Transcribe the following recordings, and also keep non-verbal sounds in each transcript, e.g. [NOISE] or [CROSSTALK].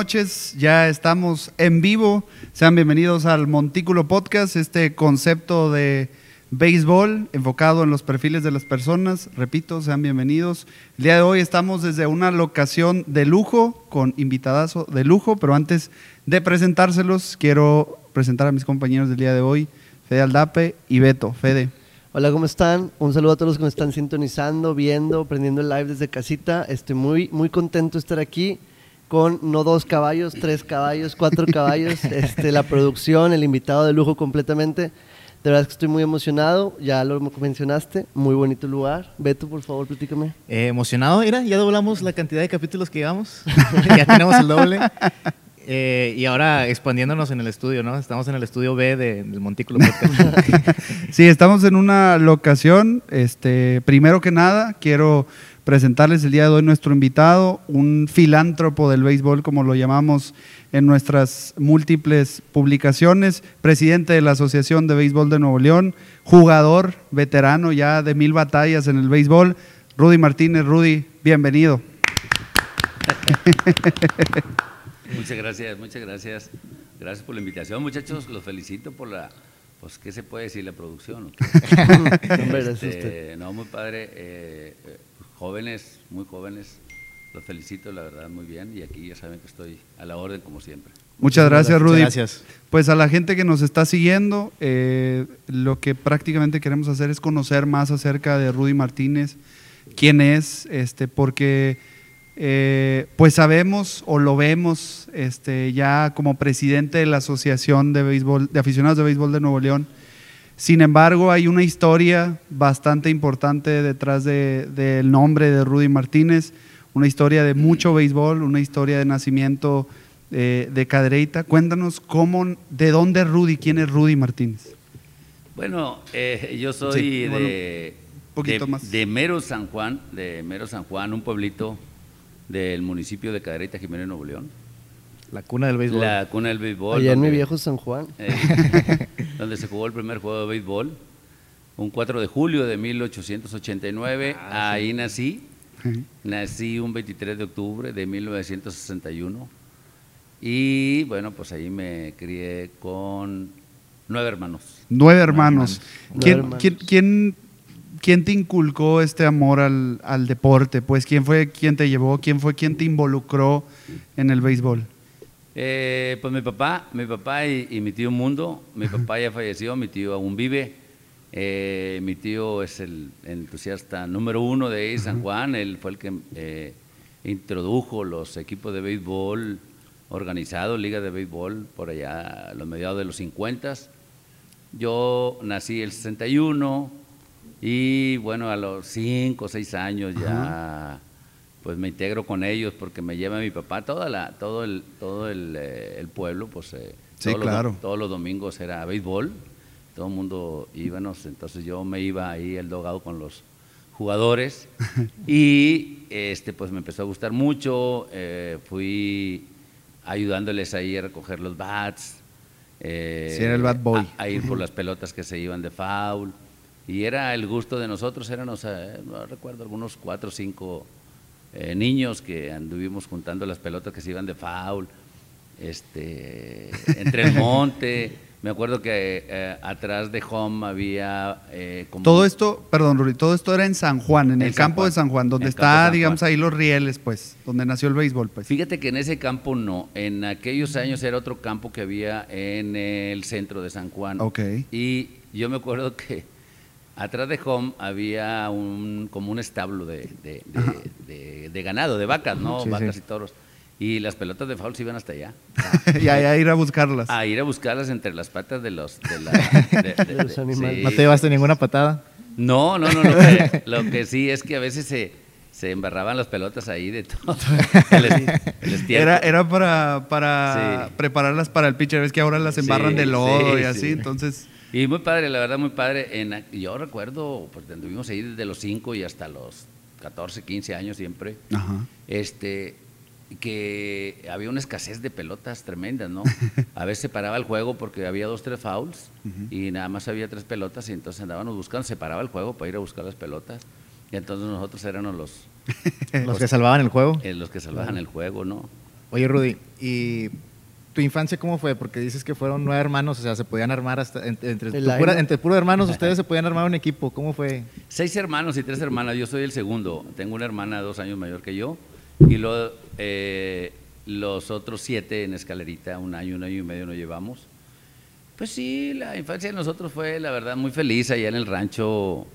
Noches. Ya estamos en vivo. Sean bienvenidos al Montículo Podcast, este concepto de béisbol enfocado en los perfiles de las personas. Repito, sean bienvenidos. El día de hoy estamos desde una locación de lujo, con invitadazo de lujo, pero antes de presentárselos, quiero presentar a mis compañeros del día de hoy, Fede Aldape y Beto. Fede. Hola, ¿cómo están? Un saludo a todos los que me están sintonizando, viendo, prendiendo el live desde casita. Estoy muy, muy contento de estar aquí con no dos caballos, tres caballos, cuatro caballos, [LAUGHS] este, la producción, el invitado de lujo completamente. De verdad que estoy muy emocionado, ya lo mencionaste, muy bonito lugar. Beto, por favor, platícame. Eh, emocionado, mira, ya doblamos la cantidad de capítulos que llevamos, [LAUGHS] ya tenemos el doble. Eh, y ahora expandiéndonos en el estudio, ¿no? Estamos en el estudio B de, del Montículo [LAUGHS] sí, estamos en una locación. Este, primero que nada, quiero presentarles el día de hoy nuestro invitado, un filántropo del béisbol, como lo llamamos en nuestras múltiples publicaciones, presidente de la Asociación de Béisbol de Nuevo León, jugador veterano ya de mil batallas en el béisbol, Rudy Martínez. Rudy, bienvenido. [LAUGHS] Muchas gracias, muchas gracias. Gracias por la invitación, muchachos. Los felicito por la, pues, ¿qué se puede decir? La producción. [LAUGHS] [LAUGHS] Este, no, muy padre. Eh, eh, jóvenes, muy jóvenes. Los felicito, la verdad, muy bien. Y aquí ya saben que estoy a la orden, como siempre. Muchas gracias, Rudy. Gracias. Pues a la gente que nos está siguiendo, eh, lo que prácticamente queremos hacer es conocer más acerca de Rudy Martínez, quién es, este, porque eh, pues sabemos o lo vemos este, ya como presidente de la Asociación de, Béisbol, de Aficionados de Béisbol de Nuevo León. Sin embargo, hay una historia bastante importante detrás del nombre de Rudy Martínez, una historia de mucho béisbol, una historia de nacimiento eh, de Cadereyta. Cuéntanos cómo, de dónde es Rudy, quién es Rudy Martínez. Bueno, eh, yo soy de, de Mero San Juan, de Mero San Juan, un pueblito del municipio de Cadereyta, Jiménez, Nuevo León. La cuna del béisbol. La cuna del béisbol. Allá en mi viejo San Juan. Eh, donde se jugó el primer juego de béisbol. Un 4 de julio de 1889. Ah, ahí nací. Nací un 23 de octubre de 1961. Y bueno, pues ahí me crié con nueve hermanos. Nueve hermanos. ¿Quién, ¿quién ¿quién te inculcó este amor al, deporte? Pues, ¿quién fue quien te llevó? ¿Quién fue quien te involucró en el béisbol? Eh, pues mi papá, mi papá y, mi tío Mundo. Mi papá ya falleció, mi tío aún vive. Eh, mi tío es el entusiasta número uno de San Juan. Él fue el que eh, introdujo los equipos de béisbol organizados, liga de béisbol, por allá a los mediados de los 50. Yo nací el 61 y bueno, a los cinco o seis años ya pues me integro con ellos porque me lleva mi papá, toda la, todo el, todo el, eh, pueblo, pues eh, sí, todos, claro. los, todos los domingos era béisbol, todo el mundo íbamos, entonces yo me iba ahí el dogado con los jugadores [LAUGHS] y este pues me empezó a gustar mucho, eh, fui ayudándoles ahí a recoger los bats, era el bat boy. a ir por las pelotas que se iban de foul. Y era el gusto de nosotros, eran, no recuerdo, algunos cuatro o cinco eh, niños que anduvimos juntando las pelotas que se iban de foul, este, entre el monte. [LAUGHS] Me acuerdo que eh, atrás de home había... Eh, todo esto, perdón, Ruri, todo esto era en San Juan, en, el campo de San Juan, donde está, digamos, ahí los rieles, pues, donde nació el béisbol, pues. Fíjate que en ese campo no, en aquellos años era otro campo que había en el centro de San Juan. Ok. Y yo me acuerdo que Atrás de Home había un, como un establo de, de, ganado, de vacas, ¿no? vacas y toros. Y las pelotas de foul se iban hasta allá. [LAUGHS] y a, ir a buscarlas. A ir a buscarlas entre las patas de los, [LAUGHS] los animales. ¿No te llevaste ninguna patada? No, no, no. Lo que, sí es que a veces se, se embarraban las pelotas ahí de todo. [LAUGHS] era, era para, para prepararlas para el pitcher. Es que ahora las embarran de lodo y así, entonces... Y muy padre, la verdad, muy padre. En, yo recuerdo, pues anduvimos ahí desde los 5 y hasta los 14, 15 años siempre. Este, que había una escasez de pelotas tremenda, ¿no? [LAUGHS] A veces se paraba el juego porque había dos, tres fouls y nada más había tres pelotas y entonces andábamos buscando, se paraba el juego para ir a buscar las pelotas. Y entonces nosotros éramos los... [LAUGHS] los que salvaban el juego. Eh, los que salvaban el juego, ¿no? Oye, Rudy, ¿y tu infancia cómo fue? Porque dices que fueron nueve hermanos, o sea, se podían armar hasta entre, entre, tu pura- entre puros hermanos, ustedes se podían armar un equipo. ¿Cómo fue? Seis hermanos y tres hermanas. Yo soy el segundo. Tengo una hermana dos años mayor que yo. Y luego eh, los otros siete en escalerita, un año, un año y medio nos llevamos. Pues sí, la infancia de nosotros fue, la verdad, muy feliz allá en el rancho,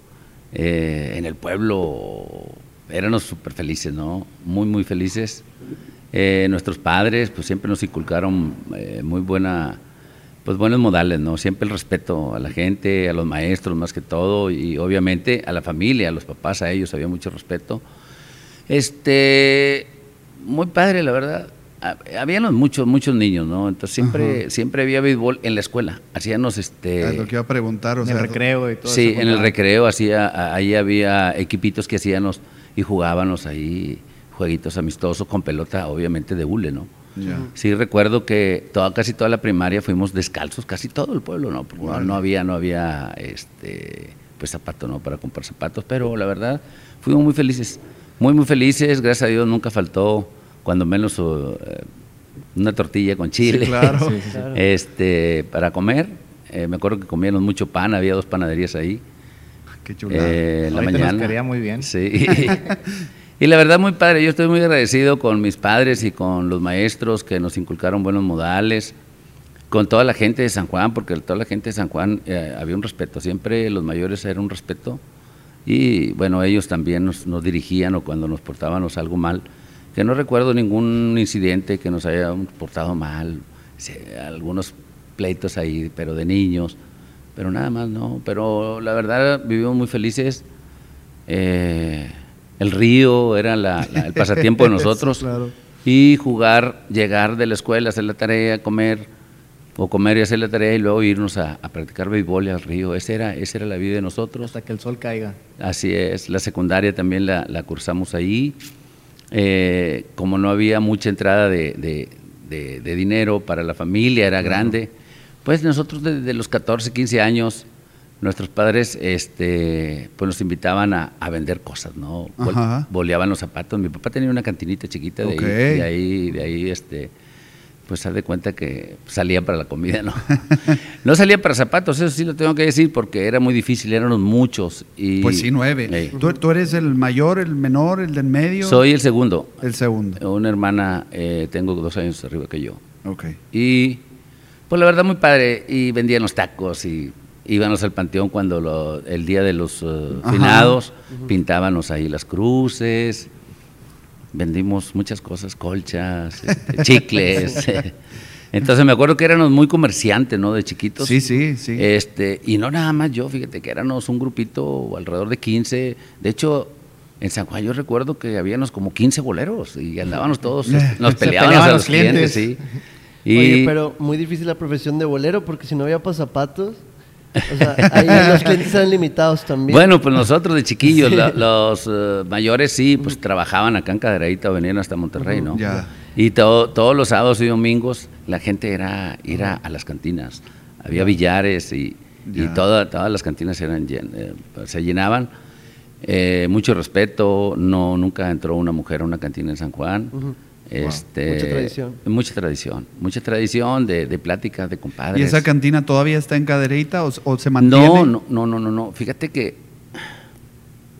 eh, en el pueblo. Éramos súper felices, ¿no? Muy, muy felices. Eh, nuestros padres, pues siempre nos inculcaron eh, muy buena, pues buenos modales, ¿no? Siempre el respeto a la gente, a los maestros más que todo, y obviamente a la familia, a los papás, a ellos había mucho respeto. Este, muy padre, la verdad. Ha- Habíamos muchos, muchos niños, ¿no? Entonces siempre, Ajá. siempre había béisbol en la escuela. Hacíamos este. Es lo que iba a preguntar, o en sea, el recreo y todo Sí, en el recreo hacía, ahí había equipitos que hacíamos y jugábamos ahí jueguitos amistosos con pelota, obviamente de hule, ¿no? Sí recuerdo que toda, casi toda la primaria fuimos descalzos, casi todo el pueblo, ¿no? Porque no, no había, no había, este, pues zapato, ¿no? Para comprar zapatos, pero la verdad fuimos muy felices, muy muy felices. Gracias a Dios nunca faltó, cuando menos eh, una tortilla con chile, Sí, claro. [LAUGHS] Sí, sí, sí. este, para comer. Eh, me acuerdo que comíamos mucho pan, había dos panaderías ahí. Qué chulada. Eh, en la Ahorita nos mañana. quería muy bien. Sí. [LAUGHS] [LAUGHS] y la verdad, muy padre. Yo estoy muy agradecido con mis padres y con los maestros que nos inculcaron buenos modales, con toda la gente de San Juan, porque toda la gente de San Juan eh, había un respeto. Siempre los mayores era un respeto. Y bueno, ellos también nos, nos dirigían o cuando nos portábamos algo mal. Que no recuerdo ningún incidente que nos haya portado mal. Algunos pleitos ahí, pero de niños. Pero nada más, no. Pero la verdad, vivimos muy felices. Eh, el río era la- la- el pasatiempo de [LAUGHS] nosotros. Claro. Y jugar, llegar de la escuela, hacer la tarea, comer, o comer y hacer la tarea y luego irnos a, a practicar béisbol y al río. Esa era, esa era la vida de nosotros. Hasta que el sol caiga. Así es, la secundaria también la, la cursamos ahí. Eh, como no había mucha entrada de, de- de- de dinero para la familia, era grande, pues nosotros desde los 14, 15 años, nuestros padres este, pues nos invitaban a, a vender cosas, ¿no? Ajá. Boleaban los zapatos. Mi papá tenía una cantinita chiquita de ahí, de ahí, de ahí, este, pues haz de cuenta que salía para la comida, ¿no? [LAUGHS] no salía para zapatos, eso sí lo tengo que decir, porque era muy difícil, éramos muchos. Y, Pues sí, nueve. Ey. ¿Tú, tú eres el mayor, el menor, el del medio? Soy el segundo. el segundo. Una hermana, eh, tengo dos años arriba que yo. Ok. Y pues la verdad muy padre. Y vendían los tacos y íbamos al panteón cuando lo- el día de los Ajá. finados, pintábamos ahí las cruces, vendimos muchas cosas, colchas, este, [LAUGHS] chicles. [LAUGHS] Entonces me acuerdo que éramos muy comerciantes, ¿no? De chiquitos. Sí, sí, sí. Este, y no nada más yo, fíjate que éramos un grupito alrededor de 15. De hecho, en San Juan yo recuerdo que habíamos como 15 boleros y andábamos todos, [LAUGHS] nos Se peleábamos peleaban a los los clientes, sí. Y Oye, pero muy difícil la profesión de bolero porque si no había zapatos, o sea, [LAUGHS] ahí los clientes eran limitados también. bueno, pues nosotros de chiquillos, la- los eh, mayores sí, pues trabajaban acá en Cadereyta o venían hasta Monterrey, ¿no? Ya. Y to- todos los sábados y domingos la gente era ir a, a las cantinas. Había billares y, y toda- todas las cantinas eran llen- eh, se llenaban. Eh, mucho respeto, no nunca entró una mujer a una cantina en San Juan. Este, Mucha tradición. Mucha tradición, mucha tradición de, de pláticas de compadres. ¿Y esa cantina todavía está en Cadereyta o, o se mantiene? No, no, no, no, no, no. Fíjate que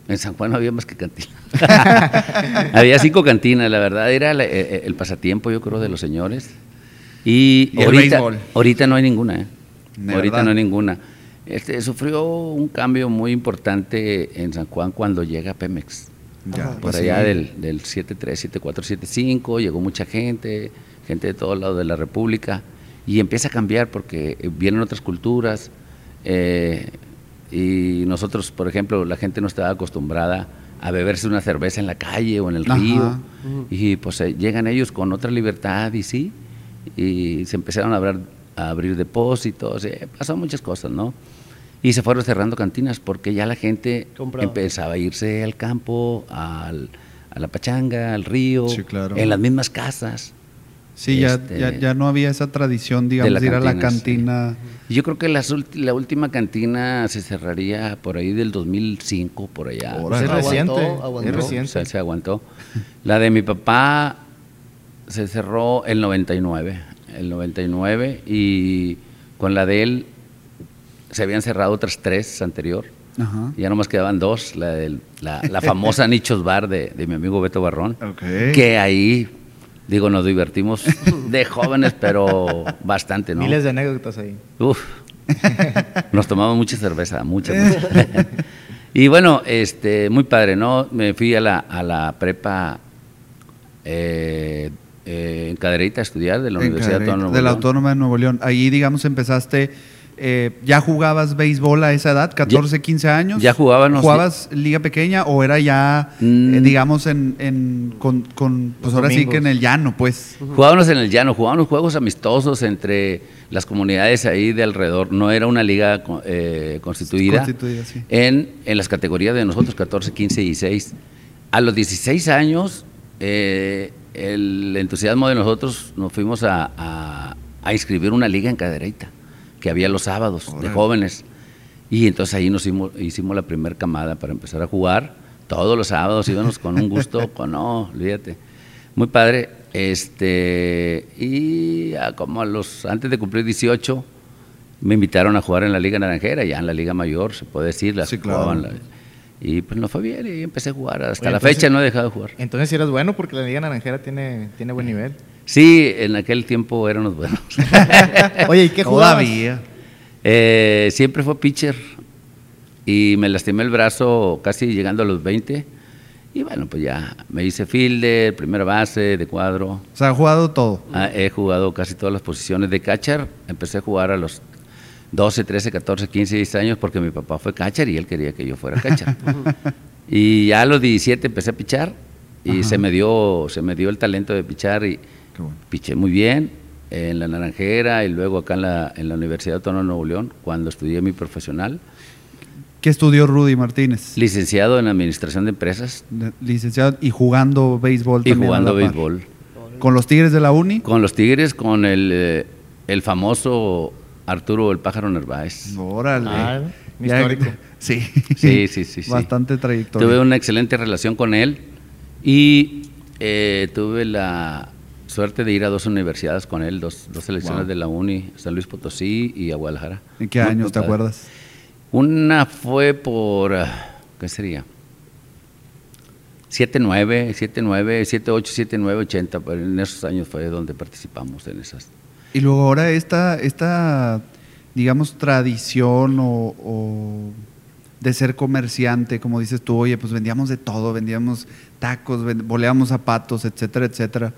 en San Juan no había más que cantina. [LAUGHS] había cinco cantinas, la verdad, era eh, eh, el pasatiempo, yo creo, de los señores. Y, Y el ahorita, ahorita no hay ninguna, ¿eh? ¿De Ahorita verdad? no hay ninguna. Este, sufrió un cambio muy importante en San Juan cuando llega Pemex. Ya, Por pues allá sí. del, del 73, 74, 75, llegó mucha gente, gente de todos lados de la República, y empieza a cambiar porque eh, vienen otras culturas, eh, y nosotros, por ejemplo, la gente no estaba acostumbrada a beberse una cerveza en la calle o en el Ajá. río, y pues eh, llegan ellos con otra libertad, y sí, y se empezaron a, abrir- a abrir depósitos, eh, pasó muchas cosas, ¿no? Y se fueron cerrando cantinas porque ya la gente empezaba a irse al campo, al- a la pachanga, al río, Sí, claro. en las mismas casas. Sí, ya, Este, ya, ya no había esa tradición, digamos, la de ir a la cantina, sí. Yo creo que las ulti- la última cantina se cerraría por ahí del 2005, por allá. Es Aguantó, reciente. aguantó. Es reciente. O sea, se aguantó. La de mi papá, se cerró el 99, el 99 y con la de él se habían cerrado otras tres anterior. Ajá. Ya nomás quedaban dos, la, del- la, la famosa [LAUGHS] Nichos Bar de, de mi amigo Beto Barrón, que ahí, digo, nos divertimos de [LAUGHS] jóvenes, pero bastante, ¿no? Miles de anécdotas ahí. Uf. [LAUGHS] Nos tomamos mucha cerveza, mucha. mucha. y bueno, este, muy padre, ¿no? Me fui a la, a la prepa eh, eh, en Cadereyta a estudiar de la En Universidad Cadereyta, Autónoma de la León. Autónoma de Nuevo León. Ahí, digamos, empezaste. Eh, ¿Ya jugabas béisbol a esa edad, 14, 15 años? ya jugábamos- ¿Jugabas liga pequeña o era ya, Mm. eh, digamos, en, en- con, con, pues Los ahora sí que en el llano, pues? Jugábamos en el llano, jugábamos juegos amistosos entre las comunidades ahí de alrededor. No era una liga eh, constituida. Constituida, sí. en, en las categorías de nosotros, 14, 15 y 16. A los 16 años, eh, el entusiasmo de nosotros nos fuimos a, a- a inscribir una liga en Cadereyta, que había los sábados de jóvenes. Y entonces ahí nos hicimos, hicimos la primera camada para empezar a jugar. Todos los sábados íbamos con un gusto, [LAUGHS] con no, olvídate. Muy padre. Este, y a como a los, antes de cumplir 18, me invitaron a jugar en la Liga Naranjera, ya en la Liga Mayor, se puede decir. las Sí, claro. la- y pues no fue bien y empecé a jugar. Hasta Oye, la entonces- fecha no he dejado de jugar. Entonces, si eras bueno, porque la Liga Naranjera tiene, tiene buen nivel. Sí, en aquel tiempo éramos buenos. [LAUGHS] Oye, ¿y qué jugabas? Todavía. Eh, siempre fue pitcher y me lastimé el brazo casi llegando a los 20. Y bueno, pues ya me hice fielder, primera base, de cuadro. O sea, ha jugado todo. Ah, he jugado casi todas las posiciones de catcher. Empecé a jugar a los 12, 13, 14, 15, 16 años porque mi papá fue catcher y él quería que yo fuera catcher. [LAUGHS] y ya a los 17 empecé a pichar y se me dio se me dio el talento de pichar y bueno. piché muy bien en la Naranjera y luego acá en la, en la Universidad Autónoma de Nuevo León cuando estudié mi profesional, ¿Qué estudió Rudy Martínez? licenciado en Administración de Empresas Licenciado y jugando béisbol y también a jugando par. béisbol. ¿Con los Tigres de la Uni? Con los Tigres, con el, eh, el famoso Arturo el Pájaro Narváez. Órale. Ah, Ya- histórico. [LAUGHS] Sí. Sí, sí, sí, sí. Bastante trayectoria. Tuve una excelente relación con él y eh, tuve la suerte de ir a dos universidades con él, dos, dos selecciones Wow. de la Uni, San Luis Potosí y a Guadalajara. ¿En qué años te acuerdas? Una fue por, ah, ¿qué sería? 79, 79, 78, 79, 80, pero en esos años fue donde participamos en esas. Y luego ahora esta, esta digamos, tradición o, o de ser comerciante, como dices tú, oye, pues vendíamos de todo, vendíamos tacos, boleábamos zapatos, etcétera, etcétera.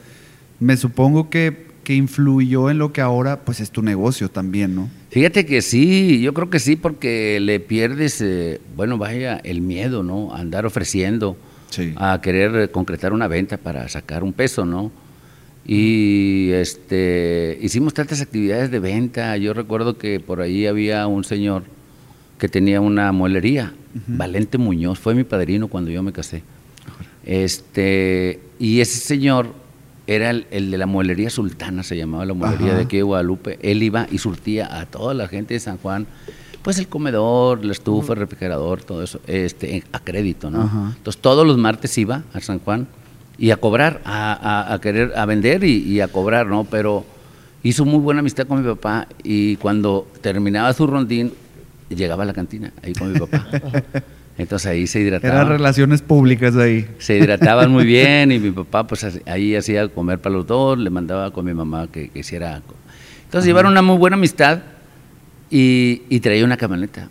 Me supongo que, que influyó en lo que ahora, pues es tu negocio también, ¿no? Fíjate que sí, yo creo que sí, porque le pierdes, eh, bueno, vaya, el miedo, ¿no? A andar ofreciendo, Sí. a querer concretar una venta para sacar un peso, ¿no? Y este, hicimos tantas actividades de venta. Yo recuerdo que por ahí había un señor que tenía una muelería, Valente Muñoz, fue mi padrino cuando yo me casé. Este, y ese señor era el, el de la muelería sultana, se llamaba la muelería Ajá. de aquí de Guadalupe. Él iba y surtía a toda la gente de San Juan, pues el comedor, la estufa, el refrigerador, todo eso, este, a crédito, ¿no? Ajá. Entonces todos los martes iba a San Juan y a cobrar, a, a- a querer, a vender y, y a cobrar, ¿no? Pero hizo muy buena amistad con mi papá y cuando terminaba su rondín, llegaba a la cantina ahí con mi papá. [LAUGHS] Entonces ahí se hidrataba. Eran relaciones públicas ahí. Se hidrataban muy bien y mi papá pues ahí hacía comer para los dos, le mandaba con mi mamá que, que hiciera. Entonces llevaron una muy buena amistad y, y traía una camioneta.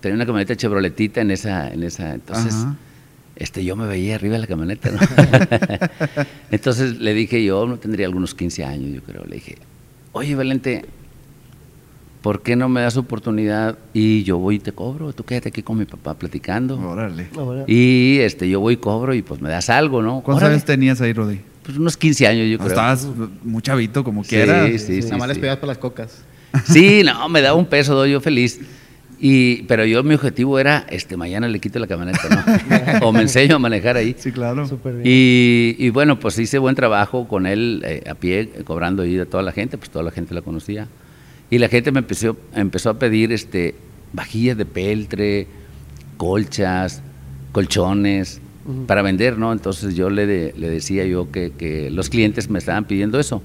Traía una camioneta Chevroletita en esa, en esa. Entonces, Ajá. este, yo me veía arriba de la camioneta, ¿no? [LAUGHS] Entonces le dije yo, no tendría algunos 15 años, yo creo. Le dije, oye Valente, ¿por qué no me das oportunidad y yo voy y te cobro? Tú quédate aquí con mi papá platicando. Órale. Y este, yo voy y cobro y pues me das algo, ¿no? ¿Cuántos Órale. años tenías ahí, Rudy? Pues unos 15 años, yo No, creo. Estabas muy chavito, como Sí, quiera. sí, sí, Nada más les sí. pedías para las cocas. Sí, no, me daba un peso, doy yo feliz. Y, pero yo mi objetivo era, este, mañana le quito la camioneta, ¿no? [LAUGHS] o me enseño a manejar ahí. Sí, claro. súper bien. Y, y bueno, pues hice buen trabajo con él eh, a pie, eh, cobrando ahí a toda la gente, pues toda la gente la conocía. Y la gente me empezó, empezó a pedir este, vajillas de peltre, colchas, colchones, para vender, ¿no? Entonces yo le, le decía yo que, que, los clientes me estaban pidiendo eso.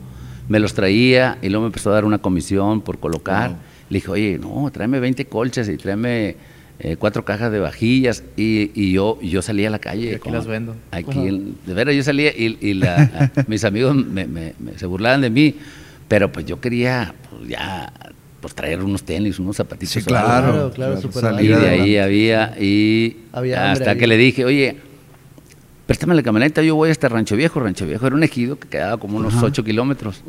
Me los traía y luego me empezó a dar una comisión por colocar. Le dije, oye, no, tráeme 20 colchas y tráeme eh, cuatro cajas de vajillas y, y yo, yo salía a la calle. Y aquí las vendo. Aquí, de veras, yo salía y, y la, mis amigos me, me, se burlaban de mí, pero pues yo quería pues, ya pues traer unos tenis, unos zapatitos. Sí, claro, claro, claro Y de ahí había, y había hasta que le dije, oye, préstame la camioneta, yo voy hasta Rancho Viejo. Rancho Viejo era un ejido que quedaba como unos ocho kilómetros.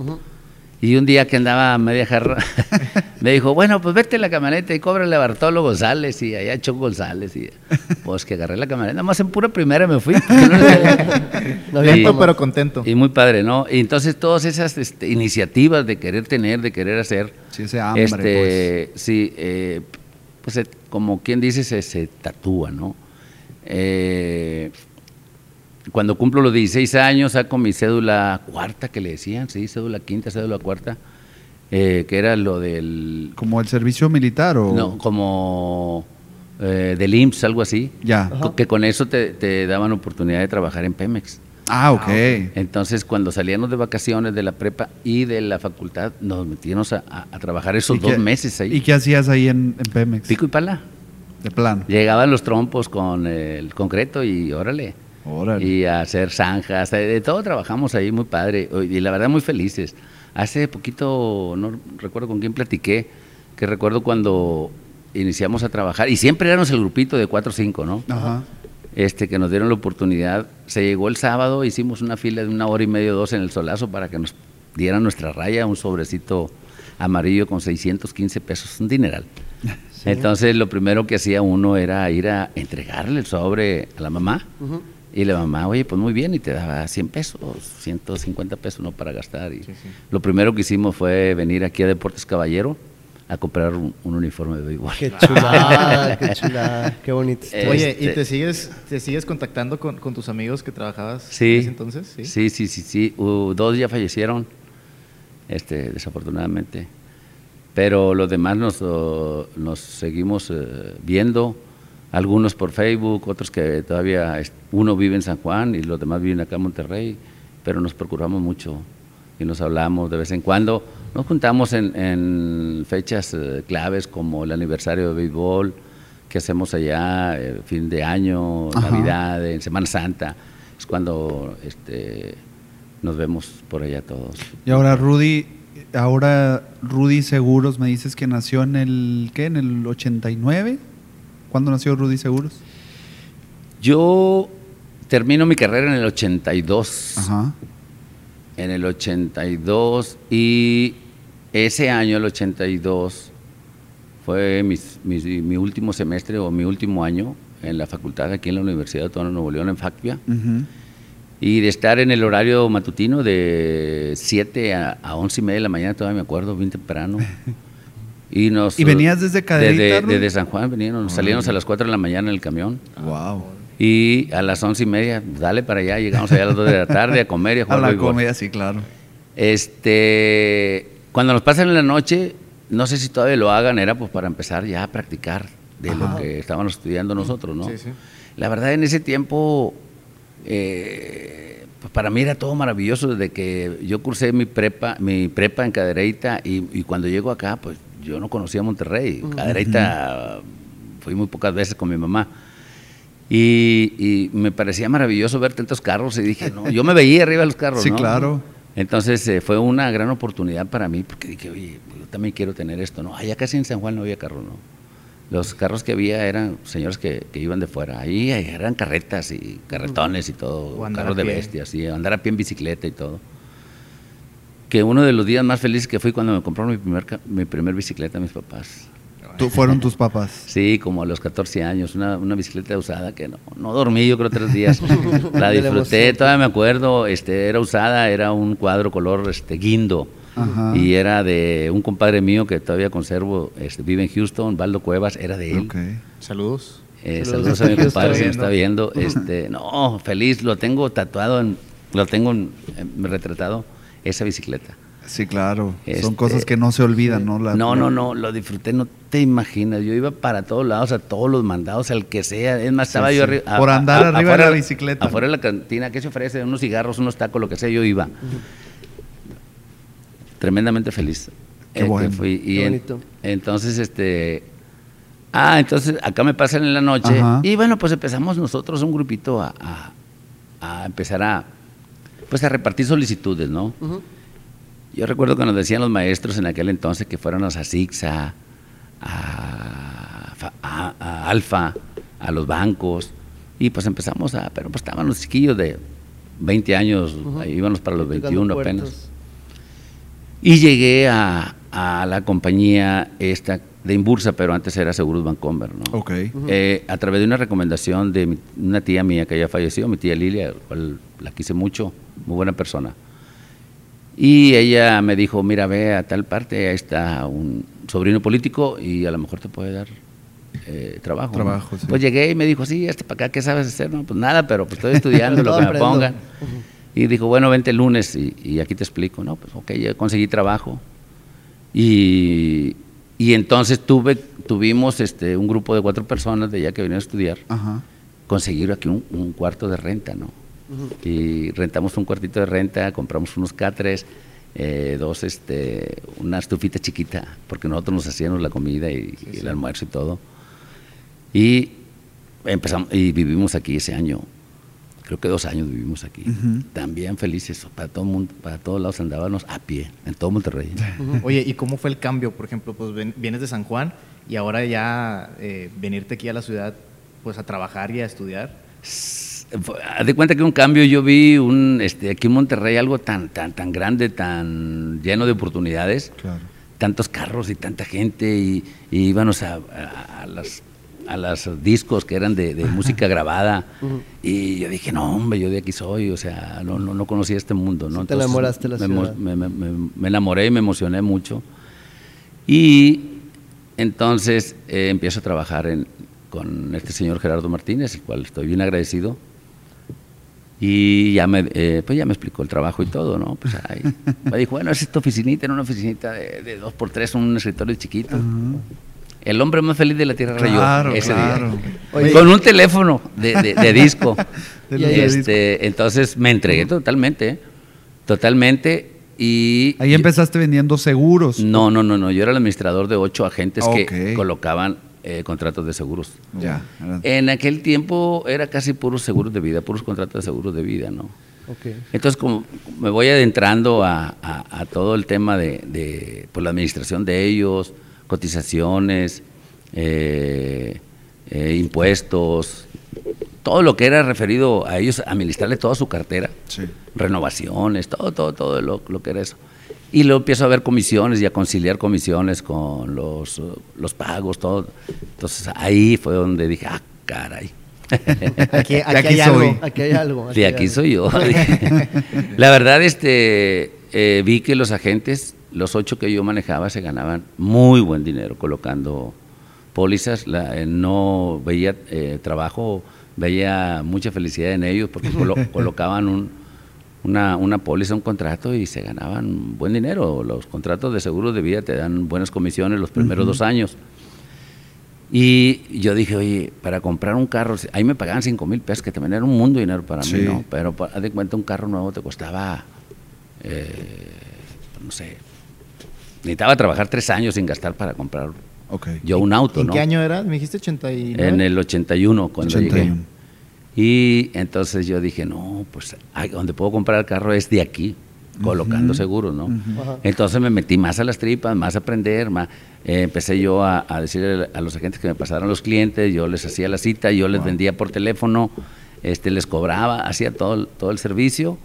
Y un día que andaba media jarra, [LAUGHS] me dijo, bueno, pues vete la camioneta y cóbrale a Bartolo González y allá Choc González. Y pues que agarré la camioneta, nada más en pura primera me fui. [LAUGHS] no Lento pero contento. Y muy padre, ¿no? Y entonces todas esas este, iniciativas de querer tener, de querer hacer. Sí, ese hambre, este, pues. Sí, eh, pues eh, como quien dice, se, se tatúa, ¿no? Eh, cuando cumplo los 16 años saco mi cédula cuarta, que le decían, sí, cédula quinta, cédula cuarta, eh, que era lo del... ¿Como el servicio militar o...? No, como eh, del IMSS, algo así. Ya. Que con eso te, daban oportunidad de trabajar en Pemex. Ah, ok. Entonces, cuando salíamos de vacaciones de la prepa y de la facultad, nos metíamos a, trabajar esos dos meses ahí. ¿Y qué hacías ahí en, en Pemex? Pico y pala. De plano. Llegaban los trompos con el concreto y órale y a hacer zanjas, de todo trabajamos ahí muy padre y la verdad muy felices. Hace poquito, no recuerdo con quién platiqué, que recuerdo cuando iniciamos a trabajar, y siempre éramos el grupito de cuatro o cinco, ¿no? Ajá. Este, que nos dieron la oportunidad. Se llegó el sábado, hicimos una fila de una hora y media o dos en el solazo para que nos dieran nuestra raya, un sobrecito amarillo con 615 pesos, un dineral. [LAUGHS] Entonces lo primero que hacía uno era ir a entregarle el sobre a la mamá. Y la mamá, oye, pues muy bien, y te daba 100 pesos, 150 pesos no para gastar. Y Lo primero que hicimos fue venir aquí a Deportes Caballero a comprar un, uniforme de béisbol. Qué chulada, [LAUGHS] qué chulada, qué bonito. Oye, ¿y este te sigues, te sigues contactando con, tus amigos que trabajabas sí, ese entonces? Sí, sí, sí, sí. sí. dos ya fallecieron, este, desafortunadamente. Pero los demás nos, nos seguimos eh, viendo algunos por Facebook, otros que todavía uno vive en San Juan y los demás viven acá en Monterrey, pero nos procuramos mucho y nos hablamos de vez en cuando. Nos juntamos en, fechas eh, claves como el aniversario de béisbol que hacemos allá, fin de año, Navidad, en Semana Santa. Es cuando este, nos vemos por allá todos. Y ahora Rudy, ahora Rudy Seguros me dices que nació en el ¿qué? En el 89. ¿Cuándo nació Rudy Seguros? Yo termino mi carrera en el 82. Ajá. En el 82 y ese año, el 82, fue mi, último semestre o mi último año en la facultad aquí en la Universidad de Autónoma de Nuevo León, en FACPIA. Y de estar en el horario matutino de 7 a, a 11 y media de la mañana, todavía me acuerdo, bien temprano. [LAUGHS] Y, nos, ¿Y venías desde Cadereyta? Desde, San Juan veníamos, salíamos a las 4 de la mañana en el camión. Wow. Y a las once y media, dale para allá, llegamos allá a las 2 de la tarde a comer y a [LAUGHS] jugar A la comida, sí, claro. Este, cuando nos pasan en la noche, no sé si todavía lo hagan, era pues para empezar ya a practicar de lo que estábamos estudiando nosotros, ¿no? Sí, sí. La verdad, en ese tiempo, eh, pues para mí era todo maravilloso desde que yo cursé mi prepa, mi prepa en Cadereyta y, y cuando llego acá, pues yo no conocía Monterrey. Cadereyta fui muy pocas veces con mi mamá. Y, me parecía maravilloso ver tantos carros y dije, no, yo me veía arriba de los carros. Sí, claro. Entonces eh, fue una gran oportunidad para mí porque dije, oye, yo también quiero tener esto, ¿no? Allá casi en San Juan no había carros, ¿no? Los carros que había eran señores que, iban de fuera. Ahí eran carretas y carretones y todo, carros de bestias, y andar a pie en bicicleta y todo que uno de los días más felices que fui cuando me compraron mi primer, mi primer bicicleta mis papás. ¿Tú, ¿Fueron tus papás? [LAUGHS] Sí, como a los 14 años, una, una bicicleta usada que no, no dormí yo creo tres días. [LAUGHS] La disfruté, todavía me acuerdo, este, era usada, era un cuadro color este, guindo. Y era de un compadre mío que todavía conservo, este, vive en Houston, Baldo Cuevas, era de él. Saludos. Eh, saludos. a mi [LAUGHS] compadre si me está viendo. Este, no, feliz, lo tengo tatuado, en, lo tengo en, retratado esa bicicleta. Sí, claro. Son Este, cosas que no se olvidan, ¿no? La- no, no, no, lo disfruté, no te imaginas. Yo iba para todos lados, a todos los mandados, al que sea. Es más, estaba Sí, yo sí. arriba. Por andar arriba de la bicicleta. Afuera de la cantina, ¿qué se ofrece? Unos cigarros, unos tacos, lo que sea, yo iba. Tremendamente feliz. Qué eh, que bueno. fui. Y Qué en- bonito. entonces, este. Ah, entonces acá me pasan en la noche. Ajá. Y bueno, pues empezamos nosotros, un grupito, a, a- a empezar a. Pues a repartir solicitudes, ¿no? Yo recuerdo que nos decían los maestros en aquel entonces que fuéramos a Sixa, a, a- a Alfa, a los bancos. Y pues empezamos a. Pero pues estaban los chiquillos de 20 años, Ujú. ahí íbamos para los Tocando 21 puertas. apenas. Y llegué a, a la compañía esta de Imbursa, pero antes era Seguros Bancomer, ¿no? Ok. Eh, a través de una recomendación de mi- una tía mía que ya falleció, mi tía Lilia, cual la quise mucho, muy buena persona. Y ella me dijo, mira, ve a tal parte, ahí está un sobrino político y a lo mejor te puede dar eh, trabajo. ¿no?". Trabajo, sí. Pues llegué y me dijo, sí, hasta para acá, ¿qué sabes hacer? No, pues nada, pero pues estoy [LAUGHS] estudiando lo que me aprendo. pongan. Y dijo, bueno, vente el lunes y, y aquí te explico. No, pues ok, ya conseguí trabajo. Y, y entonces tuve, tuvimos este, un grupo de cuatro personas de allá que venían a estudiar, Ajá. conseguir aquí un, un cuarto de renta, ¿no? Y rentamos un cuartito de renta, compramos unos catres, eh, dos, este, una estufita chiquita, porque nosotros nos hacíamos la comida y, y el almuerzo y todo. Y empezamos, y vivimos aquí ese año, creo que dos años vivimos aquí. Ujú. También felices, para todo mundo, para todos lados andábamos a pie, en todo Monterrey. Oye, ¿y cómo fue el cambio? Por ejemplo, pues ven- vienes de San Juan y ahora ya eh, venirte aquí a la ciudad pues a trabajar y a estudiar. Fue- Haz de cuenta que un cambio, yo vi un, este, aquí en Monterrey algo tan, tan, tan grande, tan lleno de oportunidades, Claro. tantos carros y tanta gente, y, y íbamos a, a- a las a los discos que eran de, de música grabada y yo dije no hombre yo de aquí soy o sea no no, no conocía este mundo no Sí te enamoraste la ciudad. me- me- me- me enamoré y me emocioné mucho y entonces eh, empiezo a trabajar en- con este señor Gerardo Martínez, el cual estoy bien agradecido. Y ya me, eh, pues ya me explicó el trabajo y todo, ¿no? Pues ahí, [LAUGHS] me dijo, bueno, es esta oficinita, era una oficinita de, de dos por tres, un escritorio chiquito. El hombre más feliz de la tierra era yo Claro, ese claro. día. Oye. Con un teléfono de, de- de disco. [LAUGHS] Este, entonces me entregué totalmente, totalmente. Y Ahí empezaste vendiendo seguros. no, no, no, no. Yo era el administrador de ocho agentes que colocaban eh, contratos de seguros. Ya. En aquel tiempo era casi puros seguros de vida, puros contratos de seguros de vida, ¿no? Ok. Entonces, como me voy adentrando a, a- a todo el tema de, de, pues, la administración de ellos, cotizaciones, eh, eh, impuestos, todo lo que era referido a ellos, administrarle toda su cartera Sí. renovaciones, todo, todo, todo lo, lo que era eso. Y luego empiezo a ver comisiones y a conciliar comisiones con los, los pagos, todo. Entonces ahí fue donde dije, ah, caray. [LAUGHS] Aquí, aquí aquí hay soy. algo. Aquí hay algo. De hay aquí algo. soy yo. [LAUGHS] [LAUGHS] La verdad, este, eh, vi que los agentes, los ocho que yo manejaba, se ganaban muy buen dinero colocando pólizas. La- eh, no veía eh, trabajo, veía mucha felicidad en ellos porque colo- colocaban un, una, una póliza, un contrato y se ganaban buen dinero. Los contratos de seguros de vida te dan buenas comisiones los primeros dos años. Y yo dije, oye, para comprar un carro, ahí me pagaban 5 mil pesos, que también era un mundo de dinero para Sí. mí, ¿no? Pero haz de cuenta, un carro nuevo te costaba, eh, no sé, necesitaba trabajar tres años sin gastar para comprar Ok. yo un auto, ¿En ¿no? qué año era? ¿Me dijiste 89? En el 81, cuando 81. llegué. Y entonces yo dije, no, pues ay, donde puedo comprar el carro es de aquí, colocando seguros, ¿no? Ajá. Entonces me metí más a las tripas, más a aprender, más, eh, empecé yo a, a decirle a los agentes que me pasaran los clientes, yo les hacía la cita, yo les vendía por teléfono, este, les cobraba, hacía todo, el- todo el servicio,